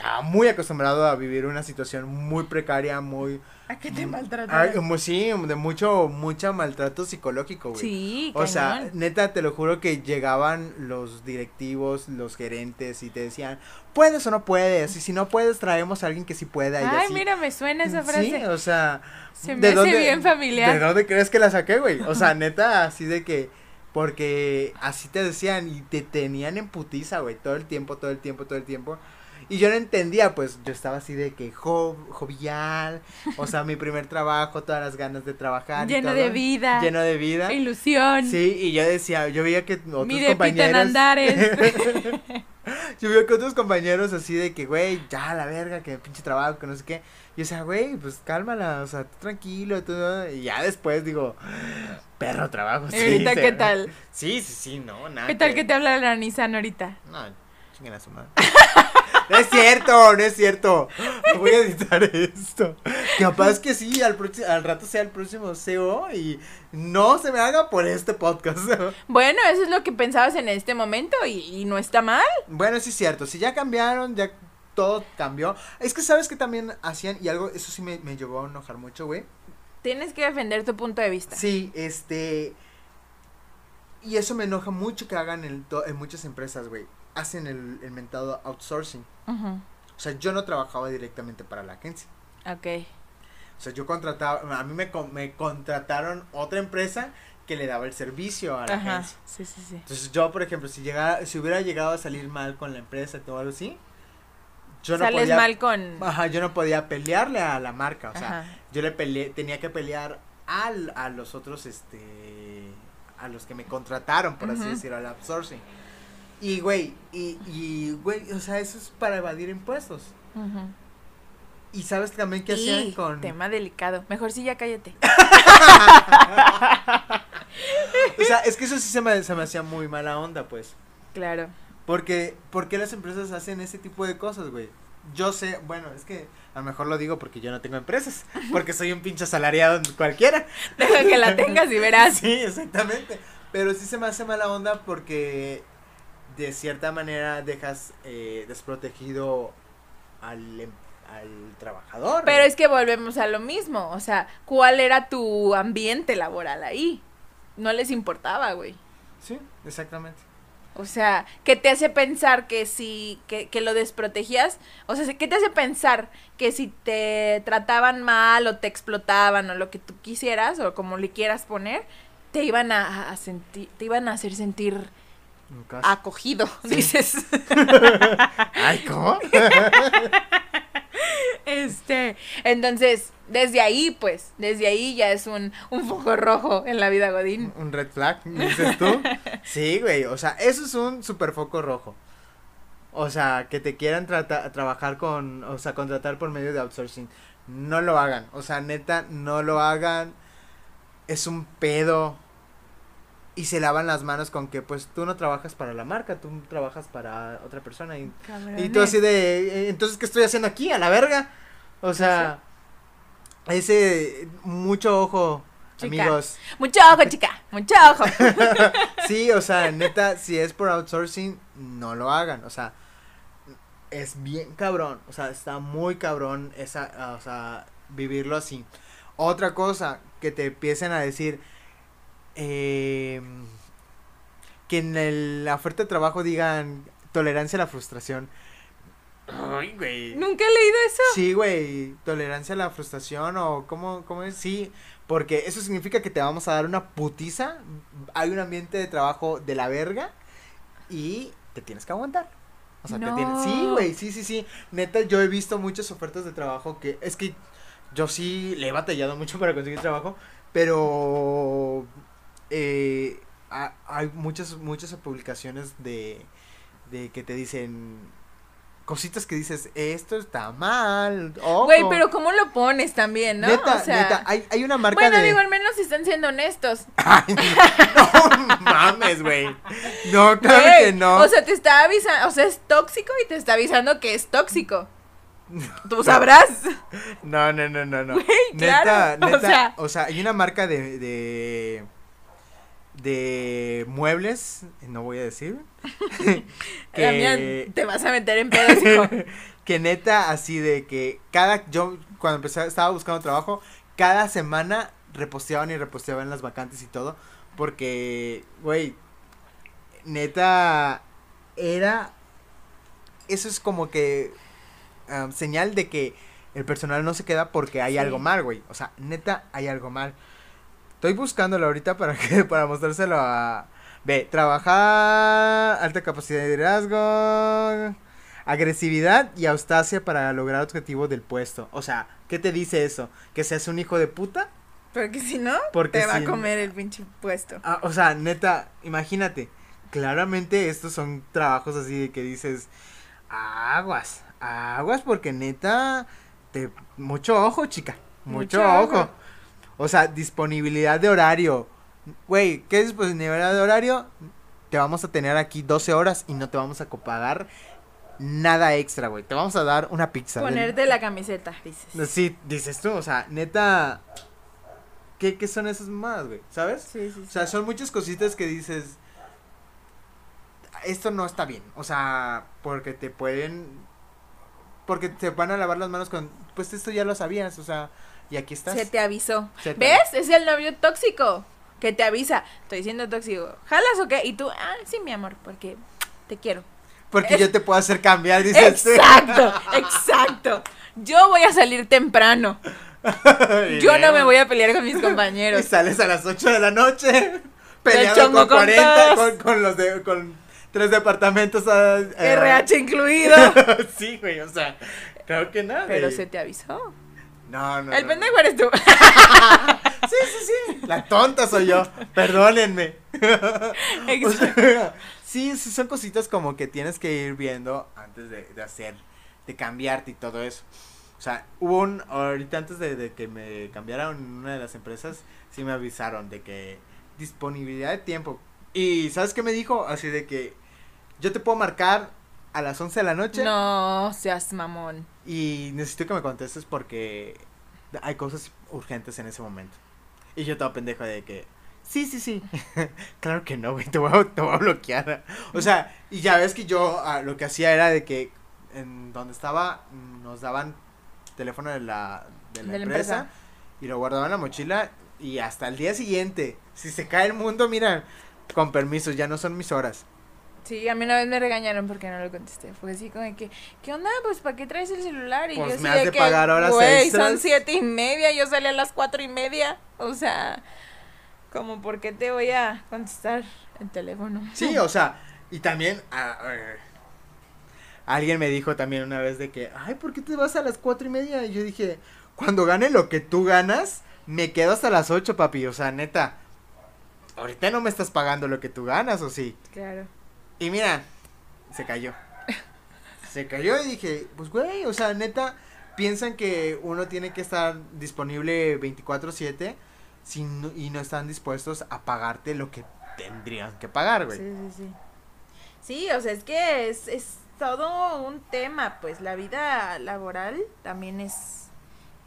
estaba muy acostumbrado a vivir una situación muy precaria, muy... ¿A qué te maltrataron? sí, de mucho, mucho maltrato psicológico, güey. Sí, O sea, neta, te lo juro que llegaban los directivos, los gerentes y te decían, puedes o no puedes, y si no puedes, traemos a alguien que sí pueda. Y Ay, así. mira, me suena esa Sí, frase. o sea, Se ¿de me hace bien familiar. ¿De dónde crees que la saqué, güey? O sea, neta, así de que, porque así te decían y te tenían en putiza, güey, todo el tiempo, todo el tiempo, todo el tiempo. Y yo no entendía, pues yo estaba así de que jo- jovial, o sea, mi primer trabajo, todas las ganas de trabajar. y Lleno todo, de vida. Lleno de vida. Ilusión. Sí, y yo decía, yo veía que otros Mi depita en compañeros. Andares. yo veía que otros compañeros así de que, güey, ya la verga, que pinche trabajo, que no sé qué. Y yo decía, güey, pues cálmala, o sea, tú tranquilo, tú. Y ya después digo, perro trabajo, sí. ¿Y ahorita qué tal? Sí, sí, sí, no, nada. ¿Qué tal que te habla la Nissan ahorita? No, chinguen a su madre. No es cierto, no es cierto. No voy a editar esto. Capaz que sí, al, rato sea el próximo CEO y no se me haga por este podcast. Bueno, eso es lo que pensabas en este momento y, y no está mal. Bueno, sí es cierto. Si ya cambiaron, ya todo cambió. Es que sabes que también hacían, y algo, eso sí me, me llegó a enojar mucho, güey. Tienes que defender tu punto de vista. Sí, este. Y eso me enoja mucho que hagan en, en muchas empresas, güey. Hacen el, el mentado outsourcing. Ujú. O sea, yo no trabajaba directamente para la agencia. Ok. O sea, yo contrataba, a mí me, me contrataron otra empresa que le daba el servicio a la Ajá. agencia. Sí, sí, sí. Entonces yo, por ejemplo, si llegara, si hubiera llegado a salir mal con la empresa o algo así, yo no Sales podía, mal con. ajá, yo no podía pelearle a la marca, o sea, Ajá. yo le peleé, tenía que pelear al, a los otros, este, a los que me contrataron, por así Ujú. decirlo, al outsourcing. Y, güey, y, y, güey, o sea, eso es para evadir impuestos. Y sabes también qué hacían con... Tema delicado. Mejor sí, ya cállate. O sea, es que eso sí se me, se me hacía muy mala onda, pues. Claro. Porque, ¿por qué las empresas hacen ese tipo de cosas, güey? Yo sé, bueno, es que a lo mejor lo digo porque yo no tengo empresas, porque soy un pinche asalariado cualquiera. Deja que la tengas y verás. Sí, exactamente. Pero sí se me hace mala onda porque de cierta manera dejas eh, desprotegido al, em- al trabajador. Pero es que volvemos a lo mismo. O sea, ¿cuál era tu ambiente laboral ahí? No les importaba, güey. Sí, exactamente. O sea, ¿qué te hace pensar que si, que, que lo desprotegías? O sea, ¿qué te hace pensar que si te trataban mal o te explotaban o lo que tú quisieras o como le quieras poner, te iban a, a sentir, te iban a hacer sentir Acogido, Sí. dices. Ay, ¿cómo? Este, entonces, desde ahí, pues, desde ahí ya es un, un foco rojo en la vida Godín. Un red flag, dices tú. Sí, güey, o sea, eso es un super foco rojo. O sea, que te quieran trata- trabajar con, o sea, contratar por medio de outsourcing. No lo hagan, o sea, neta, no lo hagan. Es un pedo. Y se lavan las manos con que, pues, tú no trabajas para la marca, tú trabajas para otra persona. Y, y tú así de, "Eh, entonces, ¿qué estoy haciendo aquí? A la verga. O sea, ese, mucho ojo, Chica. amigos. Mucho ojo, chica, mucho ojo. Sí, o sea, neta, si es por outsourcing, no lo hagan. O sea, es bien cabrón. O sea, está muy cabrón esa, o sea, vivirlo así. Otra cosa, que te empiecen a decir, eh, que en el- la oferta de trabajo digan tolerancia a la frustración. Ay, güey. Nunca he leído eso. Sí, güey, tolerancia a la frustración o cómo, cómo es, sí, porque eso significa que te vamos a dar una putiza, hay un ambiente de trabajo de la verga y te tienes que aguantar. O sea, te tienes, sí, güey, sí, sí, sí, neta, yo he visto muchas ofertas de trabajo que, es que yo sí le he batallado mucho para conseguir trabajo, pero eh, ha- hay muchas, muchas publicaciones de, de que te dicen cositas que dices, esto está mal. ojo". Güey, pero ¿cómo lo pones también, no? Neta, o sea, neta, hay, hay una marca bueno, de... digo, al menos si están siendo honestos. Ay, no mames, güey. No, claro que no. O sea, te está avisando, o sea, es tóxico y te está avisando que es tóxico. Tú sabrás. no, no, no, no, no. Güey, neta, claro, o neta, sea. o sea, hay una marca de, de, de muebles, no voy a decir, Damián, te vas a meter en pedos, hijo. que neta, así de que cada, yo cuando empecé, estaba buscando trabajo, cada semana reposteaban y reposteaban las vacantes y todo, porque, güey, neta, era, eso es como que um, señal de que el personal no se queda porque hay Sí. algo mal, güey, o sea, neta, hay algo mal. Estoy buscándolo ahorita para que, para mostrárselo a... Ve, trabajar, alta capacidad de liderazgo, agresividad y austacia para lograr objetivo del puesto. O sea, ¿qué te dice eso? ¿Que seas un hijo de puta? Porque si no, Porque te va si- a comer el pinche puesto. Ah, o sea, neta, imagínate. Claramente estos son trabajos así de que dices, aguas, aguas porque neta, te, mucho ojo, chica, mucho, Mucho ojo. O sea, disponibilidad de horario. Güey, ¿qué es disponibilidad de horario? Te vamos a tener aquí 12 horas y no te vamos a pagar nada extra, güey. Te vamos a dar una pizza. Ponerte la camiseta, dices. Sí, dices tú, o sea, neta, ¿qué, qué son esas mamadas, güey? ¿Sabes? Sí, sí, O sí. sea, son muchas cositas que dices, esto no está bien. O sea, porque te pueden, porque te van a lavar las manos con, pues esto ya lo sabías, o sea, y aquí estás. Se te avisó. Se te- ¿Ves? Es el novio tóxico. que te avisa, estoy siendo tóxico, ¿jalas o qué? Y tú, ah, sí, mi amor, porque te quiero. Porque yo te puedo hacer cambiar, dices. Exacto, exacto. Yo voy a salir temprano. Yo no me voy a pelear con mis compañeros. Y sales a las 8 de la noche peleando con, 40, con, con, los de, con tres departamentos. Uh, eh, RH incluido. sí, güey, o sea, creo que nada. Pero se te avisó. No, no. El pendejo eres tú. sí, sí, sí. La tonta soy yo. Perdónenme. sí, sí, son cositas como que tienes que ir viendo antes de, de hacer, de cambiarte y todo eso. O sea, hubo un, ahorita antes de, que me cambiaran en una de las empresas, sí me avisaron de que disponibilidad de tiempo. Y ¿sabes qué me dijo? Así de que yo te puedo marcar a las 11 de la noche. No, seas mamón. Y necesito que me contestes porque hay cosas urgentes en ese momento. Y yo estaba pendejo de que, sí, sí, sí. claro que no, güey, te voy, a, te voy a bloquear. O sea, y ya ves que yo ah, lo que hacía era de que en donde estaba nos daban teléfono de la, de la, empresa, y lo guardaba en la mochila y hasta el día siguiente, si se cae el mundo, mira, con permiso, ya no son mis horas. Sí, a mí una vez me regañaron porque no lo contesté. Fue así como que, ¿qué onda? Pues, ¿para qué traes el celular? Y pues yo me has de, pagar horas Güey, son siete y media, yo salí a las cuatro y media. O sea, como, ¿por qué te voy a contestar el teléfono? Sí, o sea, y también, Alguien me dijo también una vez de que, ay, ¿por qué te vas a las cuatro y media? Y yo dije, cuando gane lo que tú ganas, me quedo hasta las ocho, papi. O sea, neta, ahorita no me estás pagando lo que tú ganas, ¿o sí? Claro. Y mira, se cayó. se cayó y dije, pues, güey, o sea, neta, piensan que uno tiene que estar disponible 24/7 y no están dispuestos a pagarte lo que tendrían que pagar, güey. Sí, sí, sí. Sí, o sea, es que es, es todo un tema, pues la vida laboral también es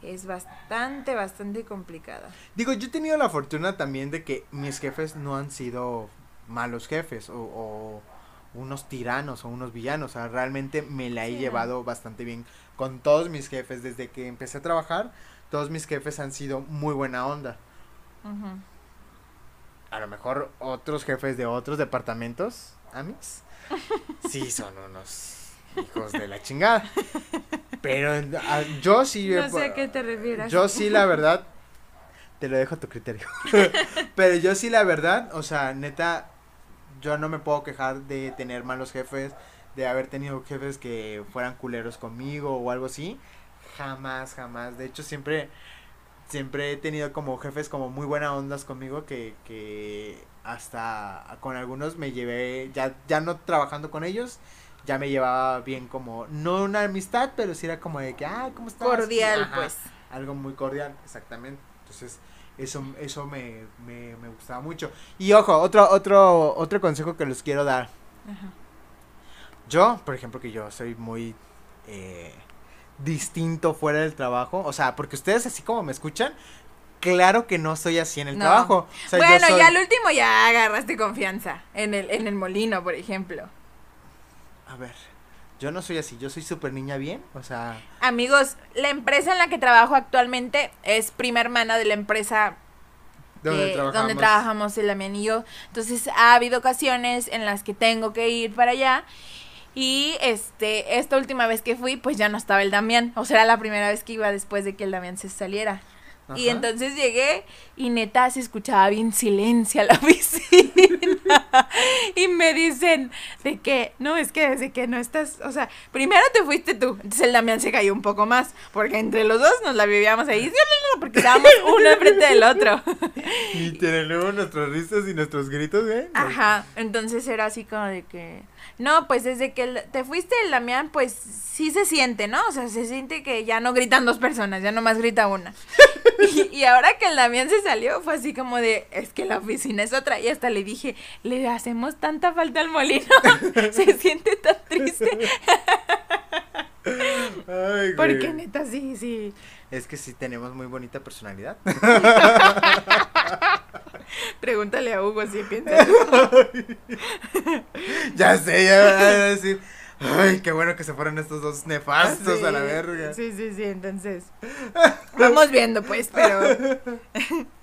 es bastante, bastante complicada. Digo, yo he tenido la fortuna también de que mis jefes no han sido malos jefes o, unos tiranos o unos villanos. O sea, realmente me la he llevado bastante bien con todos mis jefes. Desde que empecé a trabajar, todos mis jefes han sido muy buena onda. A lo mejor otros jefes de otros departamentos, Amis, sí son unos hijos de la chingada. Pero ah, yo sí. No sé a qué te refieres. Yo sí, la verdad. Te lo dejo a tu criterio. Pero yo sí, la verdad. O sea, neta. Yo no me puedo quejar de tener malos jefes. De haber tenido jefes que fueran culeros conmigo o algo así. Jamás, jamás. De hecho, siempre. Siempre he tenido como jefes como muy buenas ondas conmigo que, que hasta con algunos me llevé, ya, ya no trabajando con ellos, ya me llevaba bien como, no una amistad, pero sí era como de que, ah, ¿cómo estás? Cordial, pues. Algo muy cordial, exactamente. Entonces, eso, eso me, me, me gustaba mucho. Y ojo, otro, otro, otro consejo que les quiero dar. Ajá. Yo, por ejemplo, que yo soy muy eh, distinto fuera del trabajo, o sea, porque ustedes así como me escuchan, claro que no soy así en el trabajo. bueno, ya al último ya agarraste confianza en el, en el molino, por ejemplo. A ver, yo no soy así, yo soy súper niña bien, o sea... Amigos, la empresa en la que trabajo actualmente es prima hermana de la empresa donde, trabajamos. donde trabajamos el Damián y yo. Entonces ha habido ocasiones en las que tengo que ir para allá. Y este, esta última vez que fui, pues ya no estaba el Damián. O sea, era la primera vez que iba después de que el Damián se saliera. Y entonces llegué y neta se escuchaba bien silencio a la oficina. y me dicen de que, no, es que desde que no estás, o sea, primero te fuiste tú. Entonces el Damián se cayó un poco más, porque entre los dos nos la vivíamos ahí, porque estábamos uno enfrente del otro. y tienen luego nuestras risas y nuestros gritos, ¿eh? Ajá, entonces era así como de que no, pues desde que te fuiste el Damián, pues sí se siente, ¿no? O sea, se siente que ya no gritan dos personas, ya nomás grita una. y, ahora que el Damián se salió, fue así como de, es que la oficina es otra. Y hasta le dije, le hacemos tanta falta al molino. se siente tan triste. Ay, Porque neta, sí, sí. Es que sí tenemos muy bonita personalidad. Pregúntale a Hugo si piensa. ya sé, ya va a decir. Ay, qué bueno que se fueron estos dos nefastos Sí, a la verga. Sí, sí, sí, entonces. Vamos viendo, pues, pero.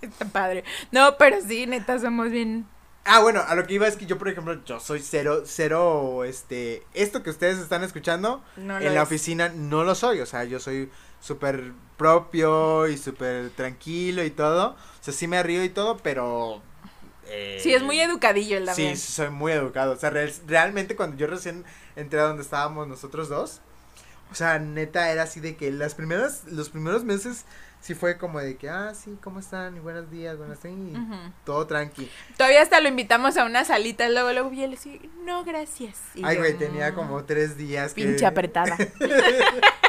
Está padre. No, pero sí, neta, somos bien. Ah, bueno, a lo que iba es que yo, por ejemplo, yo soy cero, cero, este, esto que ustedes están escuchando, No en la oficina no lo soy, o sea, yo soy súper propio y súper tranquilo y todo, sea, sí me río y todo, pero... eh, Sí, es muy educadillo el también. sí, soy muy educado, o sea, real- realmente cuando yo recién entré a donde estábamos nosotros dos, o sea, neta era así de que las primeras, los primeros meses sí fue como de que, ah, sí, ¿cómo están? Y buenos días, buenas tardes, y todo tranqui. Todavía hasta lo invitamos a una salita, luego, luego, y él decía, no, gracias. Y Ay, güey, tenía "Mm, como tres días que... Pinche apretada.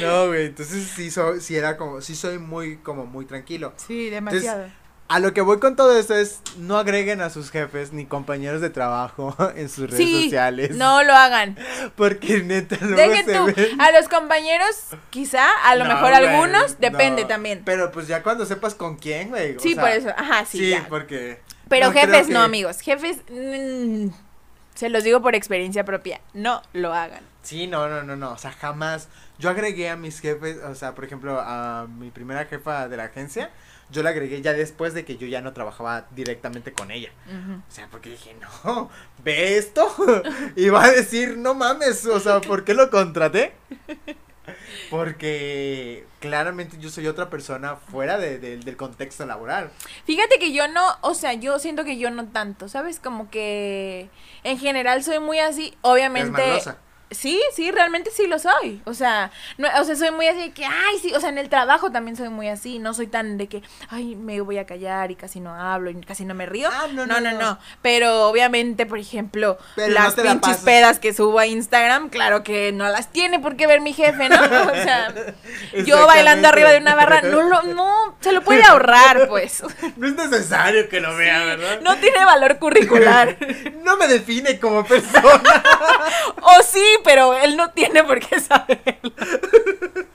No, güey, entonces sí, soy, sí era como, sí soy muy, como muy tranquilo. Sí, demasiado. A lo que voy con todo esto es, no agreguen a sus jefes ni compañeros de trabajo en sus redes Sí, sociales. no lo hagan. Porque neta, luego Dejen se tú, ven- a los compañeros, quizá, a lo No, mejor güey, algunos, depende no. también. Pero pues ya cuando sepas con quién, güey. o Sí, sea, por eso, ajá, sí, Sí, ya. porque... Pero no jefes no, amigos. Jefes, mm, se los digo por experiencia propia, no lo hagan. Sí, no, no, no, no, o sea, jamás. Yo agregué a mis jefes, o sea, por ejemplo, a mi primera jefa de la agencia, yo la agregué ya después de que yo ya no trabajaba directamente con ella. O sea, porque dije, no, ve esto. Y va a decir, no mames, o sea, ¿por qué lo contraté? Porque claramente yo soy otra persona fuera de- de- del contexto laboral. Fíjate que yo no, o sea, yo siento que yo no tanto, ¿sabes? Como que en general soy muy así, Es obviamente. malosa. Sí, sí, realmente sí lo soy. O sea, no, o sea, soy muy así de que, ay, sí, o sea, en el trabajo también soy muy así. No soy tan de que, ay, me voy a callar y casi no hablo y casi no me río. Ah, no, no, no, no, no. no. Pero obviamente, por ejemplo, Pero las pinches pedas que subo a Instagram, claro que no las tiene por qué ver mi jefe, ¿no? O sea, yo bailando arriba de una barra, no lo, no, se lo puede ahorrar, pues. No es necesario que lo vea, ¿verdad? No tiene valor curricular. No me define como persona. O sí, pero él no tiene por qué saber.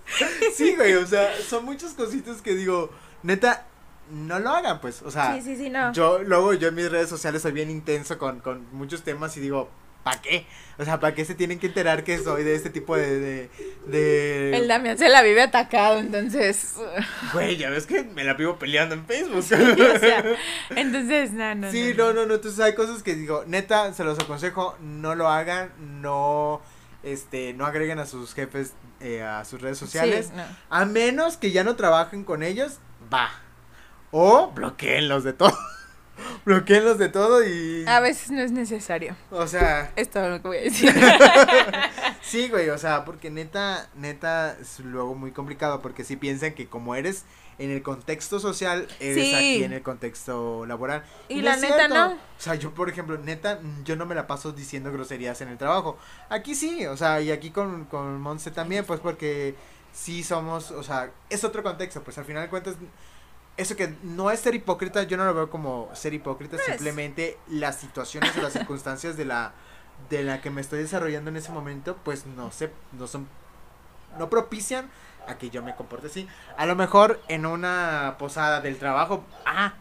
Sí, güey, o sea, son muchas cositas que digo, neta, no lo hagan, pues, o sea, Sí, sí, sí, no. yo luego yo en mis redes sociales soy bien intenso con, con muchos temas y digo, ¿para qué? O sea, ¿para qué se tienen que enterar que soy de este tipo de, de, de... El Damián se la vive atacado, entonces. Güey, ya ves que me la vivo peleando en Facebook. o sea, entonces, no, no. sí, no, no, no, entonces hay cosas que digo, neta, se los aconsejo, no lo hagan, no, este, no agreguen a sus jefes eh, a sus redes sociales. Sí, no. A menos que ya no trabajen con ellos, va. O bloqueenlos de todo. bloqueenlos de todo y. A veces no es necesario. O sea, Es todo lo que voy a decir. sí, güey, o sea, porque neta, neta es luego muy complicado porque si piensan que como eres en el contexto social, eres Sí. aquí en el contexto laboral. Y la neta, cierto. no. O sea, yo, por ejemplo, neta, yo no me la paso diciendo groserías en el trabajo. Aquí sí, o sea, y aquí con, con Monse también, pues porque sí somos, o sea, es otro contexto, pues al final de cuentas, eso que no es ser hipócrita, yo no lo veo como ser hipócrita, No es. simplemente las situaciones o las circunstancias de la de la que me estoy desarrollando en ese momento, pues no sé, no son, no propician a que yo me comporte así. A lo mejor en una posada del trabajo, ah,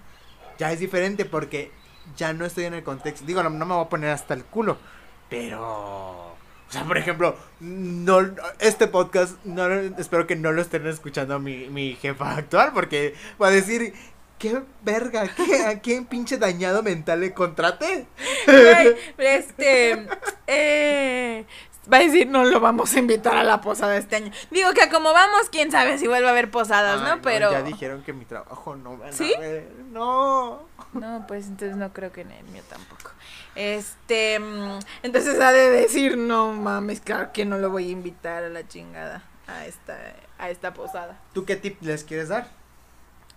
ya es diferente porque ya no estoy en el contexto. Digo, no, me voy a poner hasta el culo, pero... O sea, por ejemplo, no, este podcast, no, espero que no lo estén escuchando mi, mi jefa actual, porque va a decir, ¿qué verga? ¿Qué, ¿A quién pinche dañado mental le contraté? Güey, este. Eh, va a decir, no lo vamos a invitar a la posada este año. Digo que a como vamos, quién sabe si vuelve a haber posadas, Ay, ¿no? Pero. Ya dijeron que mi trabajo no van a ¿Sí? ver, No. No, pues entonces no creo que en el mío tampoco. Este, mm, entonces ha de decir, no mames, claro que no lo voy a invitar a la chingada a esta, a esta posada. ¿Tú qué tip les quieres dar?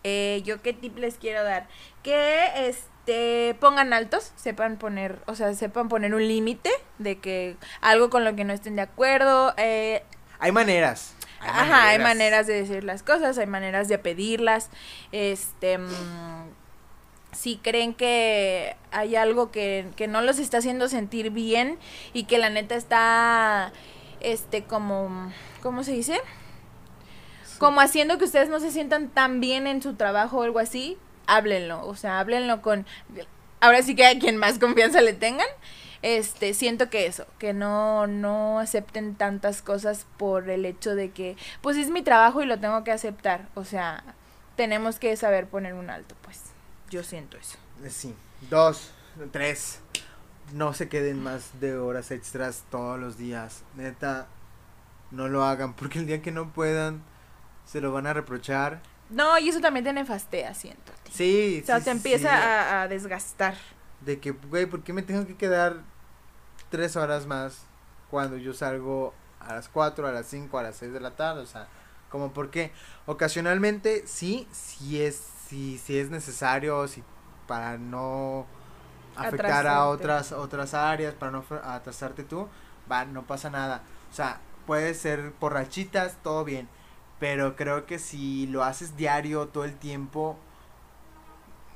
Eh, yo qué tip les quiero dar, que este pongan altos, sepan poner, o sea, sepan poner un límite de que algo con lo que no estén de acuerdo, eh, Hay maneras. Ajá, hay maneras de decir las cosas, hay maneras de pedirlas. Este, mm, si creen que hay algo que, que no los está haciendo sentir bien y que la neta está, este, como, ¿cómo se dice? Como haciendo que ustedes no se sientan tan bien en su trabajo o algo así, háblenlo, o sea, háblenlo con, ahora sí que a quien más confianza le tengan, este, siento que eso, que no, no acepten tantas cosas por el hecho de que, pues es mi trabajo y lo tengo que aceptar. O sea, tenemos que saber poner un alto, pues. Yo siento eso. Sí. Dos, tres. No se queden más de horas extras todos los días. Neta, no lo hagan. Porque el día que no puedan, se lo van a reprochar. No, y eso también te nefastea, siento. ti. Sí, O sea, sí, te sí, empieza sí. A, a desgastar. De que, güey, ¿por qué me tengo que quedar tres horas más cuando yo salgo a las cuatro, a las cinco, a las seis de la tarde? O sea, como por qué. Ocasionalmente, sí, sí es, sí, sí es necesario, sí, para no afectar a otras, otras áreas, para no atrasarte tú, va, no pasa nada. O sea, puede ser por rachitas, todo bien. Pero creo que si lo haces diario, todo el tiempo,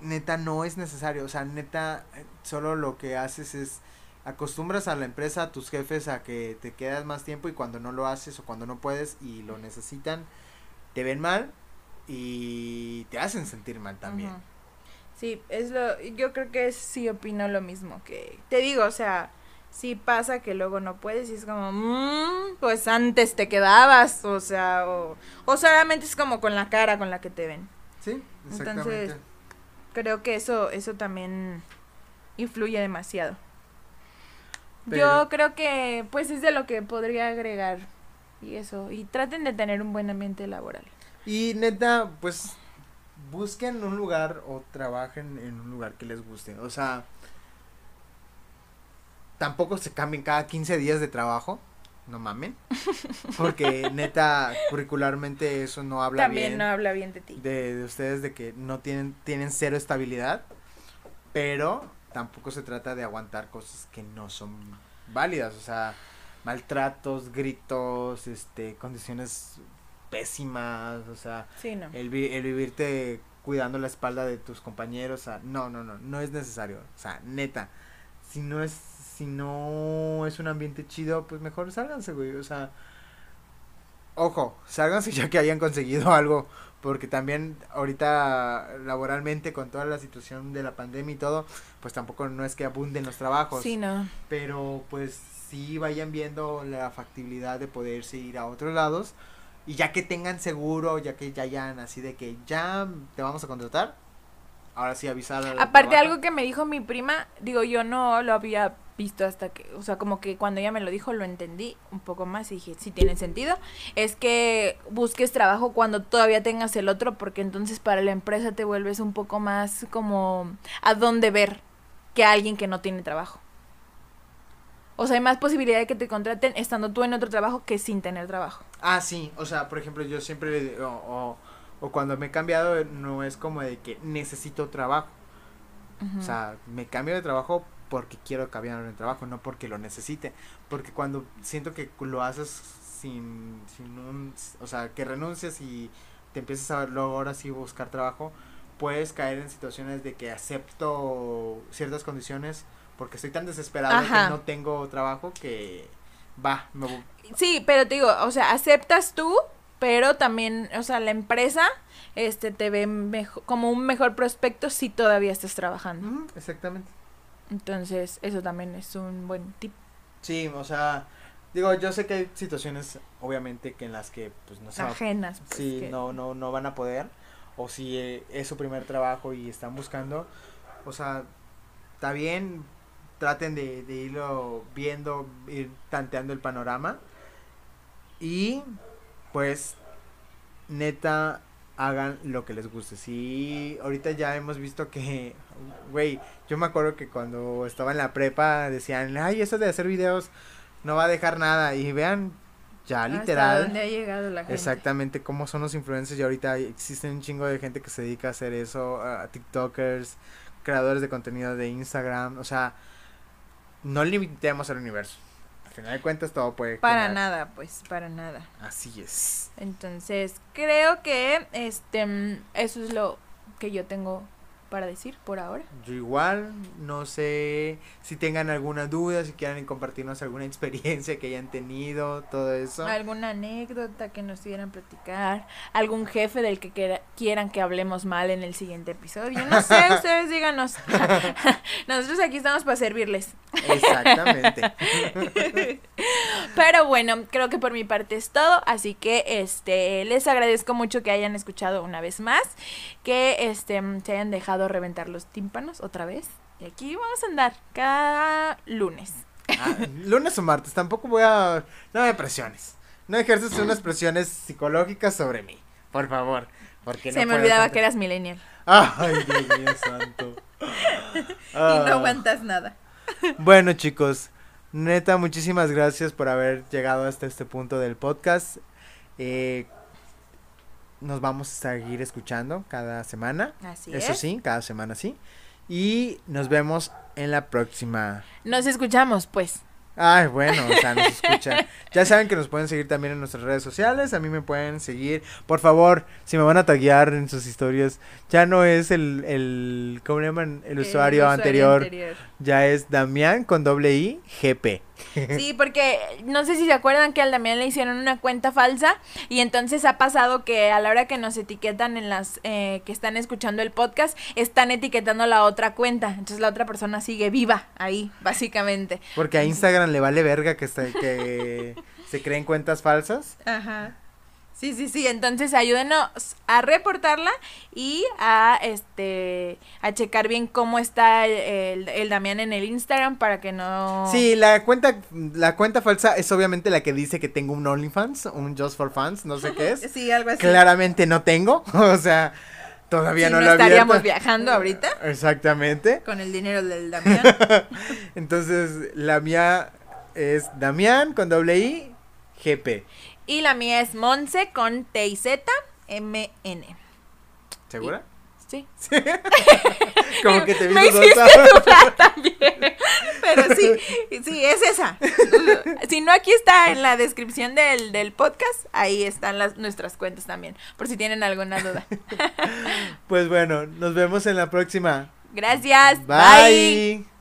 neta no es necesario. O sea, neta, solo lo que haces es acostumbras a la empresa, a tus jefes a que te quedas más tiempo y cuando no lo haces o cuando no puedes y lo necesitan, te ven mal y te hacen sentir mal también. Sí, es lo, yo creo que sí opino lo mismo que, te digo, o sea, sí pasa que luego no puedes y es como, "Mm, pues antes te quedabas, o sea, o, o solamente es como con la cara con la que te ven. Sí, exactamente. Entonces, Creo que eso, eso también influye demasiado. Pero- Yo creo que, pues es de lo que podría agregar y eso, y traten de tener un buen ambiente laboral. Y neta, pues busquen un lugar o trabajen en un lugar que les guste. O sea, tampoco se cambien cada 15 días de trabajo. No mamen. Porque neta, curricularmente eso no habla También bien no habla bien de ti. de, de ustedes de que no tienen, tienen cero estabilidad. Pero tampoco se trata de aguantar cosas que no son válidas. O sea, maltratos, gritos, este, condiciones pésimas. O sea, Sí, no. el, vi- el vivirte cuidando la espalda de tus compañeros, o sea, no, no, no, no es necesario, o sea, neta, si no es, si no es un ambiente chido, pues mejor sálganse, güey, o sea, ojo, sálganse ya que hayan conseguido algo, porque también ahorita laboralmente con toda la situación de la pandemia y todo, pues tampoco no es que abunden los trabajos, Sí, no. pero pues sí vayan viendo la factibilidad de poderse ir a otros lados y ya que tengan seguro, ya que ya hayan así de que ya te vamos a contratar, ahora sí avisar al Aparte, trabajo. algo que me dijo mi prima, digo, yo no lo había visto hasta que, o sea, como que cuando ella me lo dijo lo entendí un poco más y dije, sí tiene sentido, es que busques trabajo cuando todavía tengas el otro, porque entonces para la empresa te vuelves un poco más como a dónde ver que alguien que no tiene trabajo. O sea, hay más posibilidad de que te contraten estando tú en otro trabajo que sin tener trabajo. Ah, sí, o sea, por ejemplo, yo siempre le digo, o, o, cuando me he cambiado, no es como de que necesito trabajo. Ujú. O sea, me cambio de trabajo porque quiero cambiar de trabajo, no porque lo necesite. Porque cuando siento que lo haces sin, sin un, o sea, que renuncias y te empiezas a luego ahora sí buscar trabajo, puedes caer en situaciones de que acepto ciertas condiciones porque estoy tan desesperado Ajá. que no tengo trabajo que va, me voy- Sí, pero te digo, o sea, aceptas tú, pero también, o sea, la empresa este te ve mejo- como un mejor prospecto si todavía estás trabajando. Exactamente. Entonces, eso también es un buen tip. Sí, o sea, digo, yo sé que hay situaciones, obviamente, que en las que, pues, no va- Ajenas. pues, sí, que- no, no, no van a poder, o si eh, es su primer trabajo y están buscando, o sea, está bien, traten de, de irlo viendo, ir tanteando el panorama, y, pues, neta, hagan lo que les guste. Sí, ahorita ya hemos visto que, güey, yo me acuerdo que cuando estaba en la prepa decían, ay, eso de hacer videos no va a dejar nada, y vean, ya literal. dónde ha llegado la gente. Exactamente cómo son los influencers y ahorita existen un chingo de gente que se dedica a hacer eso, a TikTokers, creadores de contenido de Instagram, o sea, no limitemos al universo. Al final de cuentas todo puede Para generar- nada, pues, para nada. Así es. Entonces, creo que este eso es lo que yo tengo para decir por ahora. Yo igual, no sé si tengan alguna duda, si quieran compartirnos alguna experiencia que hayan tenido, todo eso. Alguna anécdota que nos quieran platicar, algún jefe del que quiera- quieran que hablemos mal en el siguiente episodio. No sé, ustedes díganos. Nosotros aquí estamos para servirles. Exactamente. Pero bueno, creo que por mi parte es todo, así que este les agradezco mucho que hayan escuchado una vez más, que este se hayan dejado reventar los tímpanos otra vez. Y aquí vamos a andar cada lunes. Ah, lunes o martes, tampoco voy a... No me presiones. No ejerces unas presiones psicológicas sobre mí, por favor. Porque Se no me olvidaba que eras millennial Ay, Dios mío santo. y no aguantas nada. Bueno, chicos, neta, muchísimas gracias por haber llegado hasta este punto del podcast. Eh, nos vamos a seguir escuchando cada semana. Así Eso es. sí, cada semana sí. Y nos vemos en la próxima. Nos escuchamos, pues. Ay, bueno, o sea, nos escuchan. Ya saben que nos pueden seguir también en nuestras redes sociales. A mí me pueden seguir. Por favor, si me van a taguear en sus historias, ya no es el, el ¿cómo le llaman? El usuario, anterior. Ya es Damián con doble I, GP. Sí, porque no sé si se acuerdan que al Damián le hicieron una cuenta falsa y entonces ha pasado que a la hora que nos etiquetan en las eh, que están escuchando el podcast, están etiquetando la otra cuenta. Entonces la otra persona sigue viva ahí, básicamente. Porque a Instagram le vale verga que, se- que se creen cuentas falsas. Ajá. Sí, sí, sí. Entonces ayúdenos a reportarla y a este a checar bien cómo está el, el, el Damián en el Instagram para que no. Sí, la cuenta, la cuenta falsa es obviamente la que dice que tengo un OnlyFans, un Just for Fans, no sé qué es. Sí, algo así. Claramente no tengo, o sea, todavía no no lo estaríamos viajando ahorita Exactamente. con el dinero del Damián. Entonces, la mía es Damián con doble I, GP. Y la mía es Monse con T y Z M N. ¿Segura? Sí. Como que te Me hiciste dudar también. Pero sí, sí, es esa. Si no, aquí está en la descripción del, del podcast. Ahí están las, nuestras cuentas también. Por si tienen alguna duda. Pues bueno, nos vemos en la próxima. Gracias. Bye.